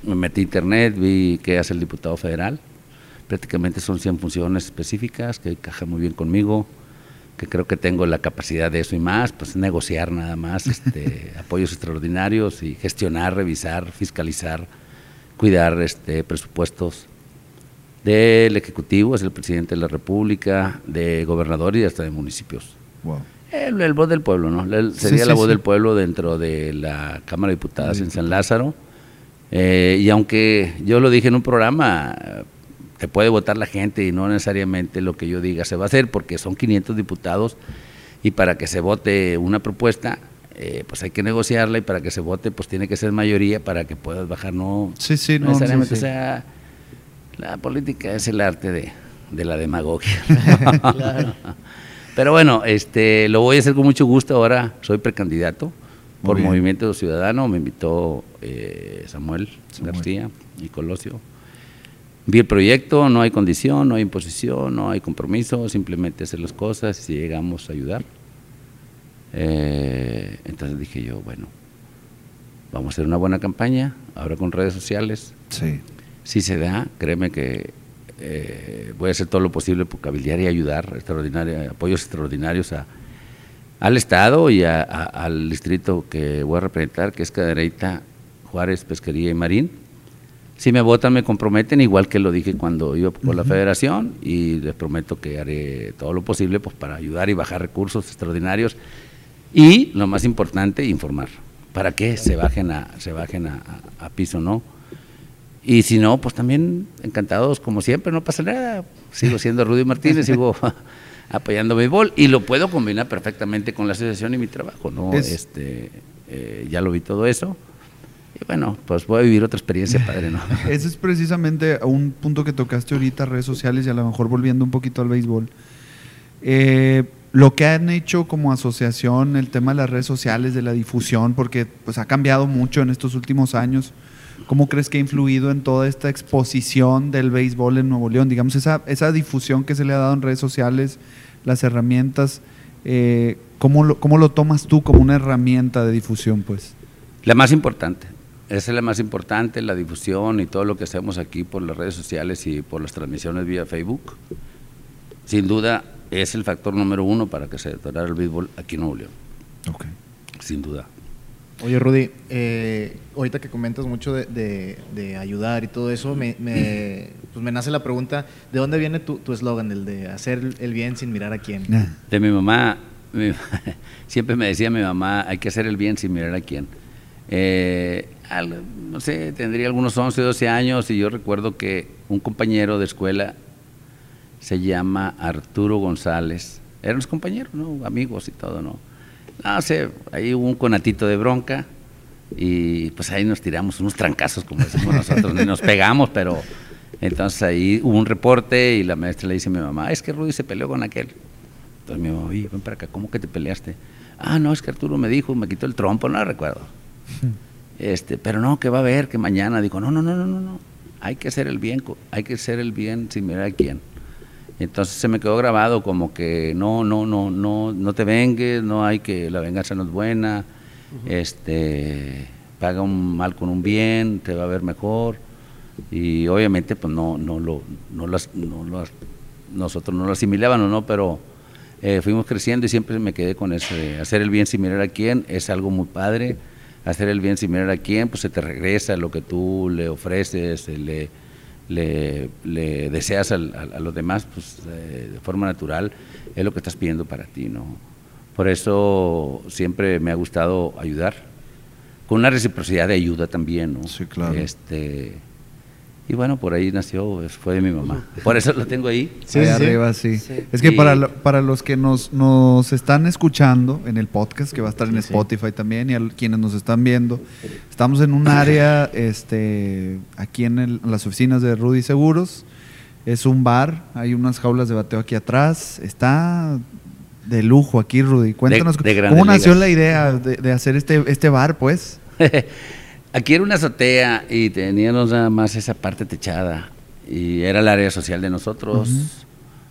Me metí a internet, vi qué hace el diputado federal. Prácticamente son 100 funciones específicas que encaja muy bien conmigo que creo que tengo la capacidad de eso y más, pues negociar nada más, [LAUGHS] este, apoyos extraordinarios y gestionar, revisar, fiscalizar, cuidar este, presupuestos del Ejecutivo, es el presidente de la República, de gobernador y hasta de municipios. El, voz del pueblo, ¿no? sería la voz del pueblo dentro de la Cámara de Diputados en San Lázaro. Eh, y aunque yo lo dije en un programa, te puede votar la gente y no necesariamente lo que yo diga se va a hacer, porque son 500 diputados y para que se vote una propuesta, eh, pues hay que negociarla y para que se vote, pues tiene que ser mayoría para que puedas bajar, no, sí, sí, no, necesariamente sea la política es el arte de, de la demagogia. [LAUGHS] Pero bueno, este, lo voy a hacer con mucho gusto. Ahora soy precandidato por Movimiento Ciudadano. Me invitó eh, Samuel, Samuel García y Colosio. Vi el proyecto, no hay condición, no hay imposición, no hay compromiso, simplemente hacer las cosas y llegamos a ayudar. Eh, entonces dije yo, bueno, vamos a hacer una buena campaña, ahora con redes sociales. Sí. Si se da, créeme que eh, voy a hacer todo lo posible por cabildear y ayudar, extraordinario, apoyos extraordinarios a, al Estado y al distrito que voy a representar, que es Cadereyta, Juárez, Pesquería y Marín si me votan, me comprometen, igual que lo dije cuando iba por la federación, y les prometo que haré todo lo posible pues, para ayudar y bajar recursos extraordinarios. Y lo más importante, informar, para que se bajen a, se bajen a, piso, ¿no? Y si no, pues también encantados, como siempre, no pasa nada. Sigo siendo Rudy Martínez, [LAUGHS] sigo apoyando béisbol y lo puedo combinar perfectamente con la asociación y mi trabajo, ¿no? este, eh, ya lo vi todo eso y bueno, pues voy a vivir otra experiencia [LAUGHS] padre, ¿no? Ese es precisamente un punto que tocaste ahorita, redes sociales, y a lo mejor volviendo un poquito al béisbol. Eh, lo que han hecho como asociación, el tema de las redes sociales, de la difusión, porque pues ha cambiado mucho en estos últimos años. ¿Cómo crees que ha influido en toda esta exposición del béisbol en Nuevo León? Digamos, esa, esa difusión que se le ha dado en redes sociales, las herramientas, eh, ¿cómo, lo, ¿cómo lo tomas tú como una herramienta de difusión? pues? La más importante. Esa es la más importante, la difusión y todo lo que hacemos aquí por las redes sociales y por las transmisiones vía Facebook. Sin duda es el factor número uno para que se detonara el béisbol aquí en Nuevo León. Okay. Sin duda. Oye, Rudy, eh, ahorita que comentas mucho de, ayudar y todo eso, me, pues me nace la pregunta, ¿de dónde viene tu eslogan, el de hacer el bien sin mirar a quién? De mi mamá, [LAUGHS] siempre me decía mi mamá, hay que hacer el bien sin mirar a quién. Eh, no sé, tendría algunos 11, 12 años y yo recuerdo que un compañero de escuela se llama Arturo González. Éramos compañeros, ¿no? Amigos y todo, ¿no? No sé, ahí hubo un conatito de bronca y pues ahí nos tiramos unos trancazos, como decimos nosotros, ni nos pegamos, pero entonces ahí hubo un reporte y la maestra le dice a mi mamá, es que Rudy se peleó con aquel. Entonces mi mamá, oye, ven para acá, ¿cómo que te peleaste? Ah, no, es que Arturo me dijo, me quitó el trompo, no recuerdo. [LAUGHS] Este, pero no, que va a haber, que mañana. Digo, no, no, no, no, no, no. Hay que hacer el bien, hay que hacer el bien sin mirar a quién. Entonces se me quedó grabado como que no, no, no, no, no te vengues, no hay que, la venganza no es buena, este, paga un mal con un bien, te va a ver mejor. Y obviamente pues no, no lo, no las, no las, nosotros no lo asimilábamos, ¿no? Pero eh, fuimos creciendo y siempre me quedé con ese, hacer el bien sin mirar a quién, es algo muy padre hacer el bien sin mirar a quién, pues se te regresa lo que tú le ofreces, le, le, deseas a, los demás, pues eh, de forma natural, es lo que estás pidiendo para ti, ¿no? Por eso siempre me ha gustado ayudar, con una reciprocidad de ayuda también, ¿no? Sí, claro. Este, y bueno, por ahí nació, fue de mi mamá. Por eso lo tengo ahí. Sí, arriba, sí. Es que para, para los que nos, nos están escuchando en el podcast, que va a estar en Spotify también, y a quienes nos están viendo, estamos en un área este, aquí en, las oficinas de Rudy Seguros. Es un bar, hay unas jaulas de bateo aquí atrás. Está de lujo aquí, Rudy. Cuéntanos, ¿cómo nació la idea de, de hacer este, este bar, pues? [LAUGHS] Aquí era una azotea y teníamos nada más esa parte techada y era el área social de nosotros,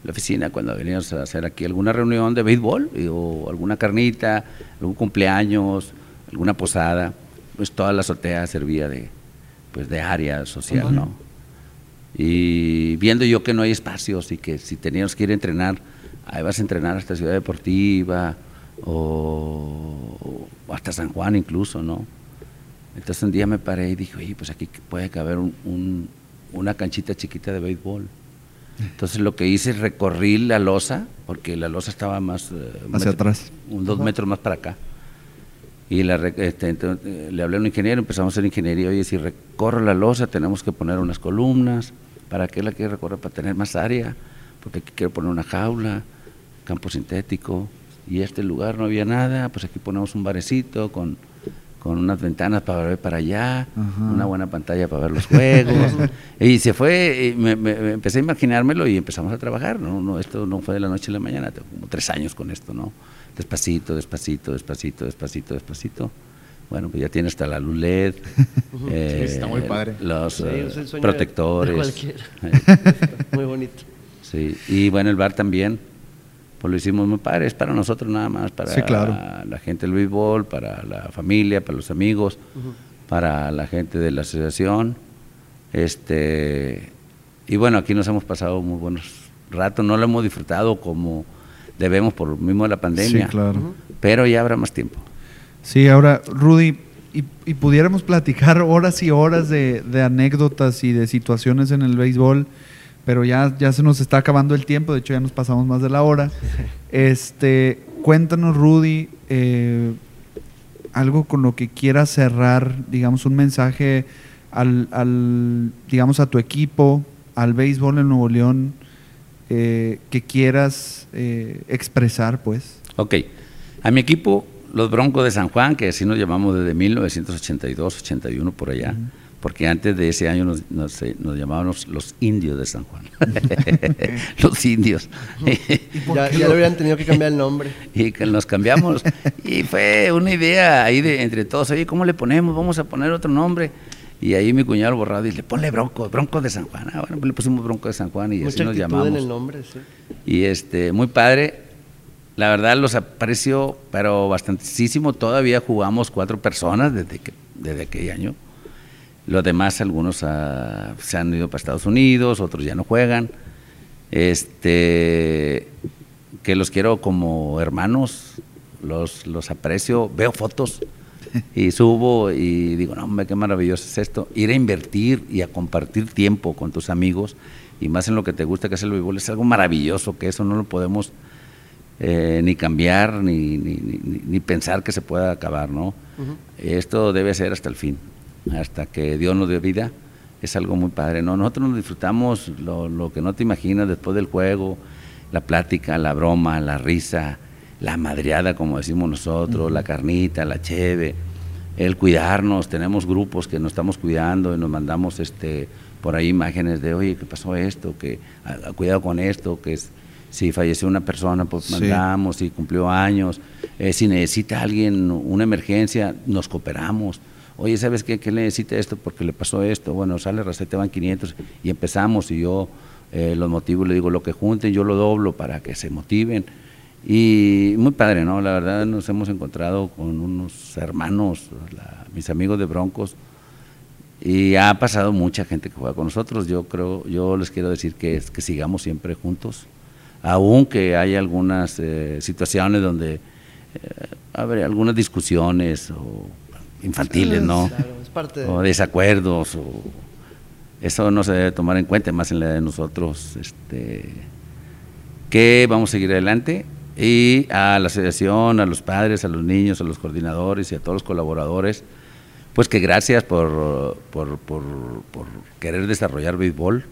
la oficina, cuando veníamos a hacer aquí alguna reunión de béisbol o alguna carnita, algún cumpleaños, alguna posada, pues toda la azotea servía de, pues de área social, ¿no? Y viendo yo que no hay espacios y que si teníamos que ir a entrenar, ahí vas a entrenar hasta Ciudad Deportiva o hasta San Juan incluso, ¿no? Entonces un día me paré y dije, oye, pues aquí puede caber un, una canchita chiquita de béisbol. Entonces lo que hice es recorrí la losa, porque la losa estaba más... Eh, Hacia atrás. Un, dos metros más para acá. Y la, este, eh, le hablé a un ingeniero, empezamos a hacer ingeniería. Oye, si recorro la losa, tenemos que poner unas columnas. ¿Para qué la quiero recorrer? Para tener más área. Porque aquí quiero poner una jaula, campo sintético. Y este lugar no había nada, pues aquí ponemos un barecito con con unas ventanas para ver para allá, una buena pantalla para ver los juegos. [LAUGHS] y se fue, y me, empecé a imaginármelo y empezamos a trabajar. ¿no? No, esto no fue de la noche a la mañana, tengo como tres años con esto, ¿no? Despacito, despacito, despacito, despacito, despacito. Bueno, pues ya tiene hasta la luz LED. [LAUGHS] Eh, está muy padre. Los eh, protectores. [LAUGHS] muy bonito. Sí, y bueno, el bar también pues lo hicimos muy padre, es para nosotros nada más, para la gente del béisbol, para la familia, para los amigos, para la gente de la asociación. Este, y bueno, aquí nos hemos pasado muy buenos ratos, no lo hemos disfrutado como debemos por lo mismo de la pandemia, sí, claro. pero ya habrá más tiempo. Sí, ahora, Rudy, y, pudiéramos [LAUGHS] platicar horas y horas de, de anécdotas y de situaciones en el béisbol pero ya, ya se nos está acabando el tiempo, de hecho ya nos pasamos más de la hora. [LAUGHS] Este, cuéntanos, Rudy, eh, algo con lo que quieras cerrar, digamos, un mensaje al, digamos, a tu equipo, al béisbol en Nuevo León, eh, que quieras eh, expresar, pues. Ok, a mi equipo, los Broncos de San Juan, que así nos llamamos desde 1982, 81 por allá porque antes de ese año nos, nos, eh, llamábamos los indios de San Juan. [LAUGHS] los indios. ya, ya le hubieran tenido que cambiar el nombre. [LAUGHS] y que nos cambiamos. y fue una idea ahí de entre todos, oye, ¿cómo le ponemos? Vamos a poner otro nombre. Y ahí mi cuñado borrado dice, ponle Bronco, Bronco de San Juan. Ah, bueno, pues le pusimos Bronco de San Juan y así nos llamamos. en el nombre, sí. Y este, muy padre. La verdad los aprecio, pero bastantísimo. Todavía jugamos cuatro personas desde, que, desde aquel año. Los demás, algunos ah, se han ido para Estados Unidos, otros ya no juegan. Este, que los quiero como hermanos, los, los aprecio, veo fotos y subo y digo, no, hombre, qué maravilloso es esto. Ir a invertir y a compartir tiempo con tus amigos y más en lo que te gusta, que es el béisbol, es algo maravilloso, que eso no lo podemos eh, ni cambiar ni, ni, ni, pensar que se pueda acabar, ¿no? Esto debe ser hasta el fin hasta que Dios nos dio vida, es algo muy padre. ¿no? Nosotros nos disfrutamos lo, que no te imaginas después del juego, la plática, la broma, la risa, la madreada, como decimos nosotros, la carnita, la cheve, el cuidarnos. Tenemos grupos que nos estamos cuidando y nos mandamos este por ahí imágenes de, oye, ¿qué pasó esto? Que cuidado con esto, que es, si falleció una persona, pues mandamos, si cumplió años, eh, si necesita alguien una emergencia, nos cooperamos oye, ¿sabes qué? ¿Qué necesita esto? Porque le pasó esto. Bueno, sale receta, van 500 y empezamos y yo eh, los motivo, le digo, lo que junten, yo lo doblo para que se motiven. Y muy padre, ¿no? La verdad nos hemos encontrado con unos hermanos, mis amigos de Broncos, y ha pasado mucha gente que juega con nosotros. Yo creo, yo les quiero decir que, sigamos siempre juntos, aunque hay algunas eh, situaciones donde eh, algunas discusiones o infantiles, ¿no? O desacuerdos, o eso no se debe tomar en cuenta, más en la de nosotros, este, que vamos a seguir adelante y a la asociación, a los padres, a los niños, a los coordinadores y a todos los colaboradores, pues que gracias por, por, por, por querer desarrollar béisbol.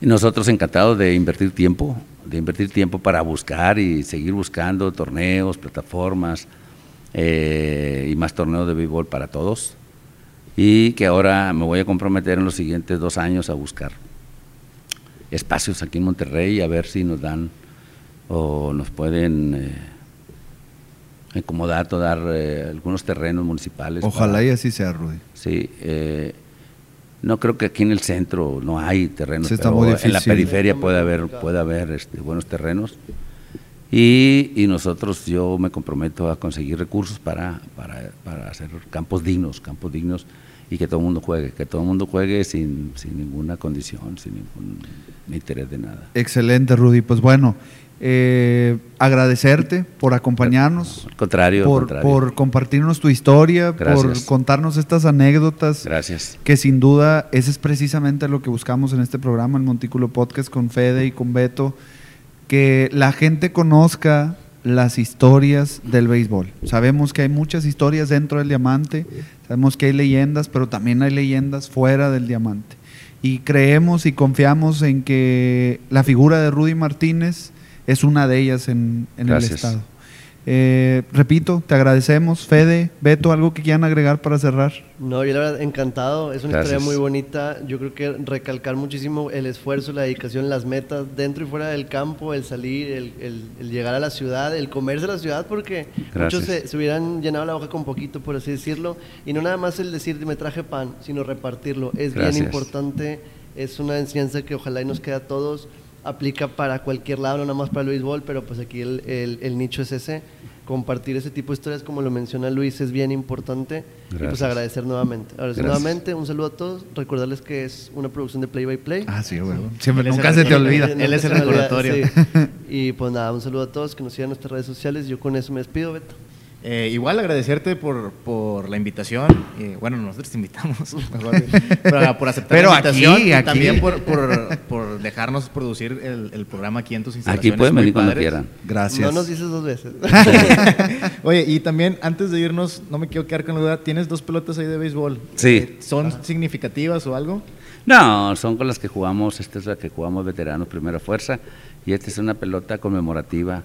Y nosotros encantados de invertir tiempo, de invertir tiempo para buscar y seguir buscando torneos, plataformas eh, y más torneos de béisbol para todos. Y que ahora me voy a comprometer en los siguientes dos años a buscar espacios aquí en Monterrey a ver si nos dan o nos pueden eh, acomodar o dar eh, algunos terrenos municipales. Ojalá y así sea, Rudy. Sí, eh, no creo que aquí en el centro no hay terrenos, pero en la periferia puede haber, puede haber este, buenos terrenos. Y, y, nosotros, yo me comprometo a conseguir recursos para, para, para, hacer campos dignos, campos dignos y que todo el mundo juegue, que todo el mundo juegue sin, sin ninguna condición, sin ningún interés de nada. Excelente, Rudy. Pues bueno, eh, agradecerte por acompañarnos. contrario, por, por compartirnos tu historia, por contarnos estas anécdotas. Gracias. Que sin duda ese es precisamente lo que buscamos en este programa, el Montículo Podcast con Fede y con Beto, que la gente conozca las historias del béisbol. Sabemos que hay muchas historias dentro del diamante, sabemos que hay leyendas, pero también hay leyendas fuera del diamante. Y creemos y confiamos en que la figura de Rudy Martínez es una de ellas en, el Estado. Eh, repito, te agradecemos. Fede, Beto, ¿algo que quieran agregar para cerrar? No, yo la verdad encantado. Es una historia muy bonita. Yo creo que recalcar muchísimo el esfuerzo, la dedicación, las metas dentro y fuera del campo, el salir, el, llegar a la ciudad, el comerse la ciudad, porque muchos se, hubieran llenado la boca con poquito, por así decirlo. Y no nada más el decir me traje pan, sino repartirlo. Es bien importante. Es una enseñanza que ojalá y nos quede a todos aplica para cualquier lado, no nada más para el béisbol, pero pues aquí el, nicho es ese. Compartir ese tipo de historias, como lo menciona Luis, es bien importante. Y pues agradecer nuevamente. Agradecer nuevamente, un saludo a todos. Recordarles que es una producción de Play by Play. Ah, sí, bueno. Siempre, nunca se te olvida. Él es el recordatorio. [LAUGHS] Y pues nada, un saludo a todos que nos sigan en nuestras redes sociales. Yo con eso me despido, Beto. Eh, igual agradecerte por, por la invitación. bueno, nosotros te invitamos, [LAUGHS] mejor, por aceptar la invitación y también por, por, por, dejarnos producir el, el, programa aquí en tus instalaciones. Aquí pueden venir cuando quieran. Gracias. No nos dices dos veces. [LAUGHS] Oye, y también antes de irnos, no me quiero quedar con la duda, tienes dos pelotas ahí de béisbol. Sí. Eh, ¿Son significativas o algo? No, son con las que jugamos, esta es la que jugamos veteranos primera fuerza y esta es una pelota conmemorativa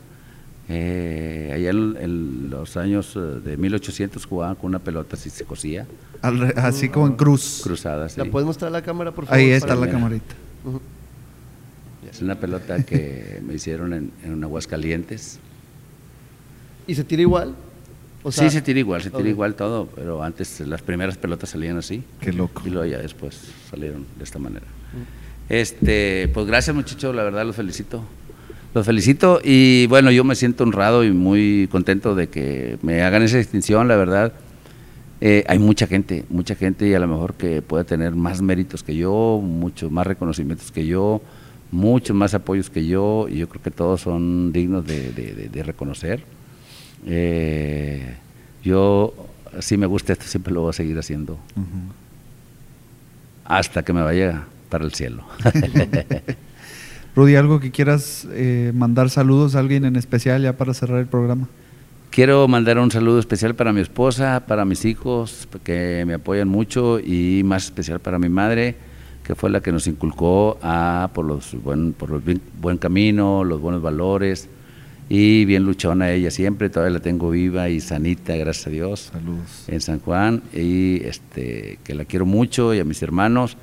eh, allá en, los años eh, de 1800 jugaban con una pelota así se cosía. así como en cruz. Cruzada, ¿La puedes mostrar la cámara, por favor? Ahí está la camarita. Es una pelota que [LAUGHS] me hicieron en, en Aguascalientes. ¿Y se tira igual? sí, se tira igual, se tira igual todo, pero antes las primeras pelotas salían así. Qué loco. Y luego ya después salieron de esta manera. Este, pues gracias muchachos, la verdad los felicito. Los felicito y bueno, yo me siento honrado y muy contento de que me hagan esa distinción, la verdad. Eh, hay mucha gente, mucha gente y a lo mejor que puede tener más méritos que yo, muchos más reconocimientos que yo, muchos más apoyos que yo y yo creo que todos son dignos de, reconocer. Eh, yo, si me gusta esto, siempre lo voy a seguir haciendo. Hasta que me vaya para el cielo. [LAUGHS] Rudy, ¿algo que quieras eh, mandar saludos a alguien en especial ya para cerrar el programa? Quiero mandar un saludo especial para mi esposa, para mis hijos, que me apoyan mucho, y más especial para mi madre, que fue la que nos inculcó a, por los buen, por los buen camino, los buenos valores, y bien luchona ella siempre, todavía la tengo viva y sanita, gracias a Dios. Saludos. En San Juan, y este, que la quiero mucho, y a mis hermanos,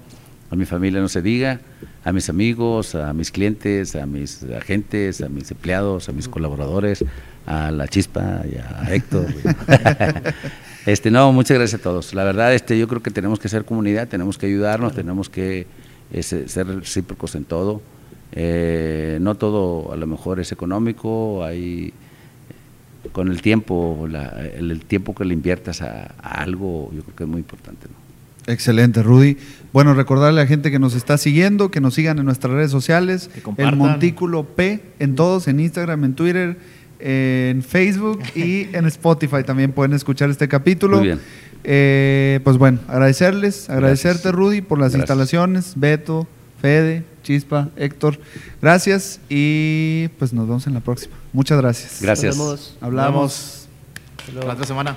a mi familia no se diga a mis amigos, a mis clientes, a mis agentes, a mis empleados, a mis colaboradores, a la Chispa y a Héctor. [LAUGHS] este, no, muchas gracias a todos. La verdad, este, yo creo que tenemos que ser comunidad, tenemos que ayudarnos, tenemos que ser recíprocos en todo. Eh, no todo a lo mejor es económico, hay con el tiempo, el, tiempo que le inviertas a, algo, yo creo que es muy importante. Excelente, Rudy. Bueno, recordarle a la gente que nos está siguiendo, que nos sigan en nuestras redes sociales, el Montículo P, en todos, en Instagram, en Twitter, en Facebook y [LAUGHS] en Spotify también pueden escuchar este capítulo. Muy bien. Eh, pues bueno, agradecerles, agradecerte Rudy por las instalaciones, Beto, Fede, Chispa, Héctor. Gracias y pues nos vemos en la próxima. Muchas gracias. Gracias. Nos vemos. Hablamos. La otra semana.